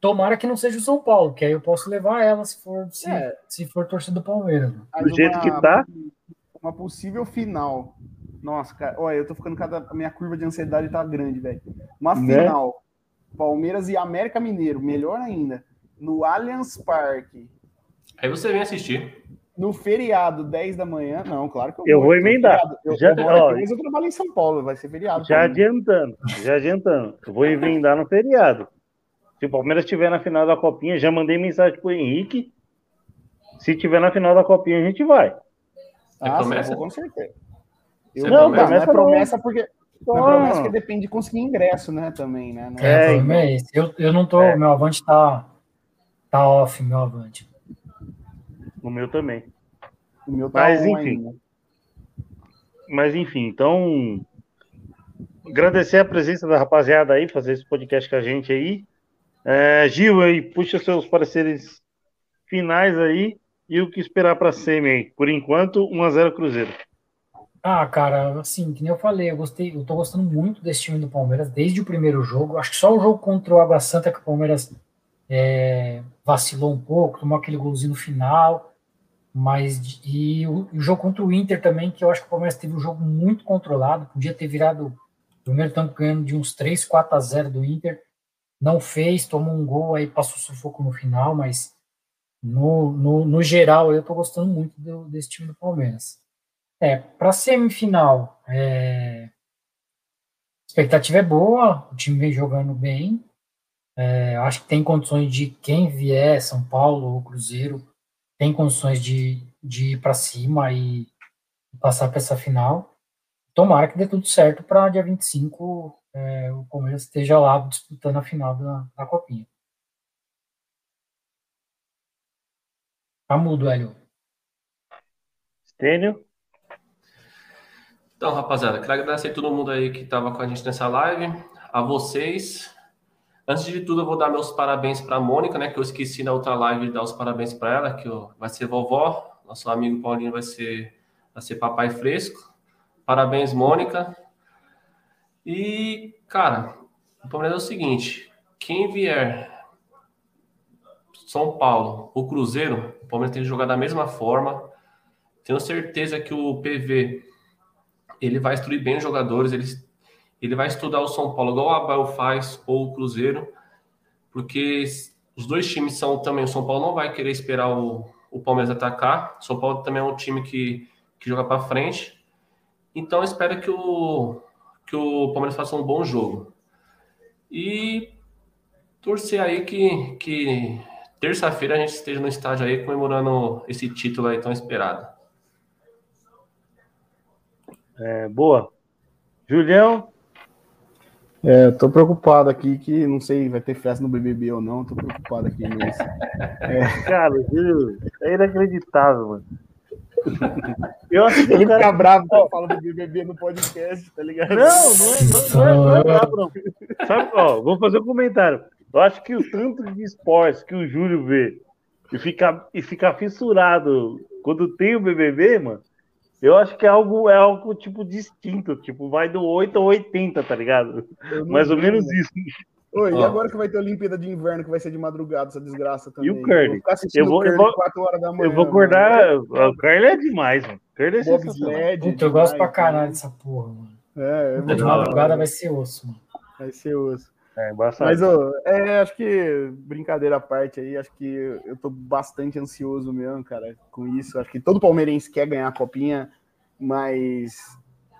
Tomara que não seja o São Paulo, que aí eu posso levar ela se for, se,
É.
se for torcida do Palmeiras.
Mas
Do jeito que tá.
Uma possível final. Nossa, cara, olha, eu tô ficando cada. A minha curva de ansiedade tá grande, velho. Uma
Né?
final. Palmeiras e América Mineiro, melhor ainda. No Allianz Parque.
Aí você vem assistir.
No feriado, 10 da manhã. Não, claro que eu,
Eu vou emendar.
Eu,
Já-
eu vou
ó,
aqui, eu trabalho em São Paulo, vai ser feriado.
Já
mim.
adiantando, já adiantando. Eu vou emendar no feriado. Se o Palmeiras estiver na final da Copinha, já mandei mensagem pro Henrique. Se tiver na final da Copinha, a gente vai.
Ah, sim,
promessa?
eu vou com certeza. Eu,
não,
não, não,
promessa
é
não.
promessa porque. Não é promessa
Só-
porque depende de conseguir ingresso, né? Também, né? Não
É,
É,
é. Eu, eu não tô.
É.
Meu avante tá, tá off, meu avante.
O meu também.
O meu tá
Mas, enfim.
ainda.
Mas enfim, então. Agradecer a presença da rapaziada aí, fazer esse podcast com a gente aí. É, Gil, aí, puxa seus pareceres finais aí e o que esperar para semi aí. Por enquanto, 1x0 Cruzeiro.
Ah, cara, assim, que nem eu falei, eu gostei, eu tô gostando muito desse time do Palmeiras desde o primeiro jogo. Acho que só o jogo contra o Água Santa que o Palmeiras é, vacilou um pouco, tomou aquele golzinho no final. Mas e o, o jogo contra o Inter também, que eu acho que o Palmeiras teve um jogo muito controlado, podia ter virado o primeiro tempo ganhando de uns 3, 4 a 0 do Inter. Não fez, tomou um gol, aí passou sufoco no final, mas no, no, no geral eu tô gostando muito do- desse time do Palmeiras. É, para semifinal, é, a expectativa é boa, o time vem jogando bem. É, acho que tem condições de quem vier, São Paulo ou Cruzeiro, tem condições de, de ir para cima e passar para essa final. Tomara que dê tudo certo para dia 25 é, o Palmeiras esteja lá disputando a final da, da Copinha. Tá mudo, Hélio.
Estênio?
Então, rapaziada, quero agradecer a todo mundo aí que estava com a gente nessa live, a vocês. Antes de tudo, eu vou dar meus parabéns para a Mônica, né? Que eu esqueci na outra live de dar os parabéns para ela, que vai ser vovó. Nosso amigo Paulinho vai ser, vai ser papai fresco. Parabéns, Mônica. E, cara, o Palmeiras é o seguinte: quem vier São Paulo, o Cruzeiro, o Palmeiras tem que jogar da mesma forma. Tenho certeza que o PV ele vai instruir bem os jogadores, ele, ele vai estudar o São Paulo igual o Abel faz ou o Cruzeiro, porque os dois times são também. O São Paulo não vai querer esperar o, o Palmeiras atacar. O São Paulo também é um time que, que joga para frente. Então, espero que o, que o Palmeiras faça um bom jogo. E torcer aí que, que terça-feira a gente esteja no estádio aí comemorando esse título aí tão esperado.
É, boa. Julião?
É, eu tô preocupado aqui que não sei vai ter festa no BBB ou não, tô preocupado aqui mas
Cara, o Júlio é inacreditável, mano. Eu acho que
Ele
cara...
fica bravo quando eu falo do BBB no podcast, tá ligado?
Não, não é, não, é, não é brabo, não. Sabe, ó, vou fazer um comentário. Eu acho que o tanto de esportes que o Júlio vê e fica, e fica fissurado quando tem o BBB, mano, eu acho que é algo, é algo tipo distinto. Tipo, vai do 8 ao 80, tá ligado? Mais ou menos
né?
isso.
Oi, e agora que vai ter a Olimpíada de Inverno, que vai ser de madrugada, essa desgraça também.
o Curly? Eu vou-
o Curly
eu vou-
4 horas da manhã.
Eu vou acordar. O Carly é demais, mano. O Carly é sensacional.
Bobsled.
Puta, eu gosto pra
demais,
caralho dessa porra, mano.
É, é
de madrugada vai ser osso, mano.
vai ser osso.
É.
Mas, ô, é, acho que, brincadeira à parte aí, acho que eu tô bastante ansioso mesmo, cara, com isso. Acho que todo palmeirense quer ganhar a copinha, mas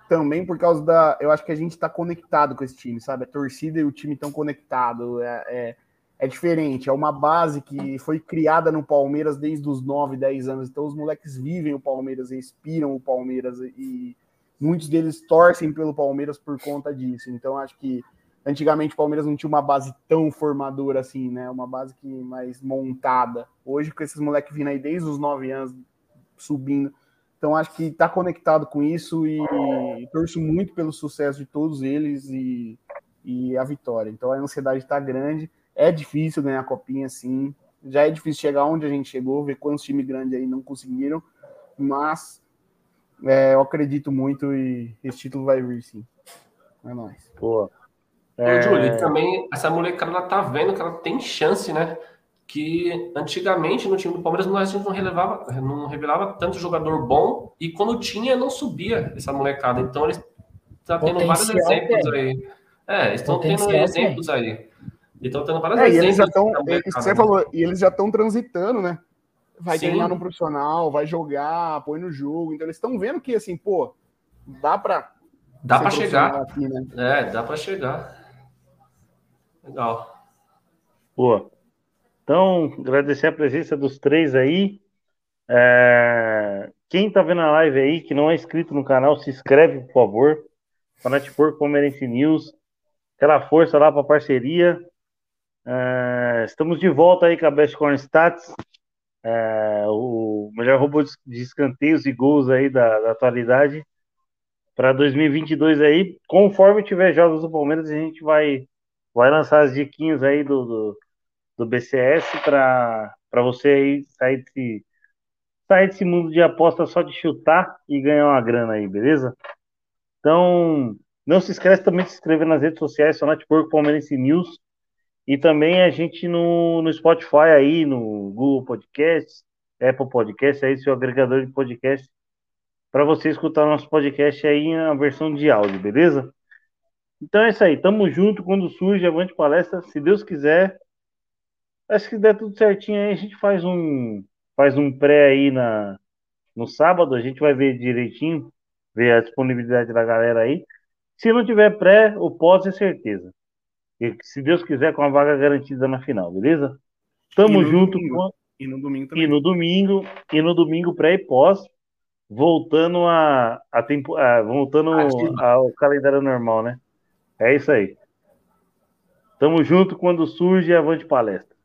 também por causa da. Eu acho que a gente tá conectado com esse time, sabe? A torcida e o time estão conectados. É, é, é diferente, é uma base que foi criada no Palmeiras desde os 9, 10 anos. Então os moleques vivem o Palmeiras, respiram o Palmeiras e muitos deles torcem pelo Palmeiras por conta disso. Então acho que Antigamente o Palmeiras não tinha uma base tão formadora assim, né? Uma base que mais montada. Hoje, com esses moleques vindo aí desde os nove anos, subindo. Então, acho que está conectado com isso e, e torço muito pelo sucesso de todos eles e, e a vitória. Então, a ansiedade está grande. É difícil ganhar a copinha, sim. Já é difícil chegar onde a gente chegou, ver quantos times grandes aí não conseguiram. Mas é, eu acredito muito e esse título vai vir, sim. É nóis.
Boa.
É... Ô, Júlio, também essa molecada ela tá vendo que ela tem chance, né? Que antigamente no time do Palmeiras a gente não, relevava, não revelava tanto jogador bom e quando tinha não subia essa molecada. Então eles estão tá tendo vários exemplos aí. É, estão tendo exemplos aí. Estão tendo vários
é,
exemplos.
E eles já estão, você falou, e eles já estão transitando, né? Vai Sim. treinar no profissional, vai jogar, põe no jogo. Então eles estão vendo que assim, pô, dá para
dá para chegar. Aqui, né? É, dá para chegar. Legal.
Boa. Então, agradecer a presença dos três aí. É... Quem está vendo a live aí, que não é inscrito no canal, se inscreve, por favor. Fanatipor Palmeirense News. Aquela força lá para parceria. É... Estamos de volta aí com a Best Corn Stats. É... O melhor robô de escanteios e gols aí da, da atualidade. Para 2022 aí. Conforme tiver jogos do Palmeiras, a gente vai vai lançar as diquinhas aí do, do, do BCS para você aí sair desse, sair desse mundo de aposta só de chutar e ganhar uma grana aí, beleza? Então, não se esqueça também de se inscrever nas redes sociais, só Network Palmeirense News. E também a gente no, no Spotify aí, no Google Podcast, Apple Podcast, aí seu agregador de podcast, para você escutar nosso podcast aí na versão de áudio, beleza? Então é isso aí, tamo junto quando surge Avante Palestra, se Deus quiser. Acho que der tudo certinho aí, a gente faz um faz um pré aí na no sábado, a gente vai ver direitinho, ver a disponibilidade da galera aí. Se não tiver pré, o pós é certeza. E se Deus quiser com a vaga garantida na final, beleza? Tamo junto
com... e no domingo também.
E no domingo, e no domingo pré e pós, voltando a, a tempo, a, voltando ao calendário normal, né? É isso aí. Tamo junto quando surge Avante Palestra.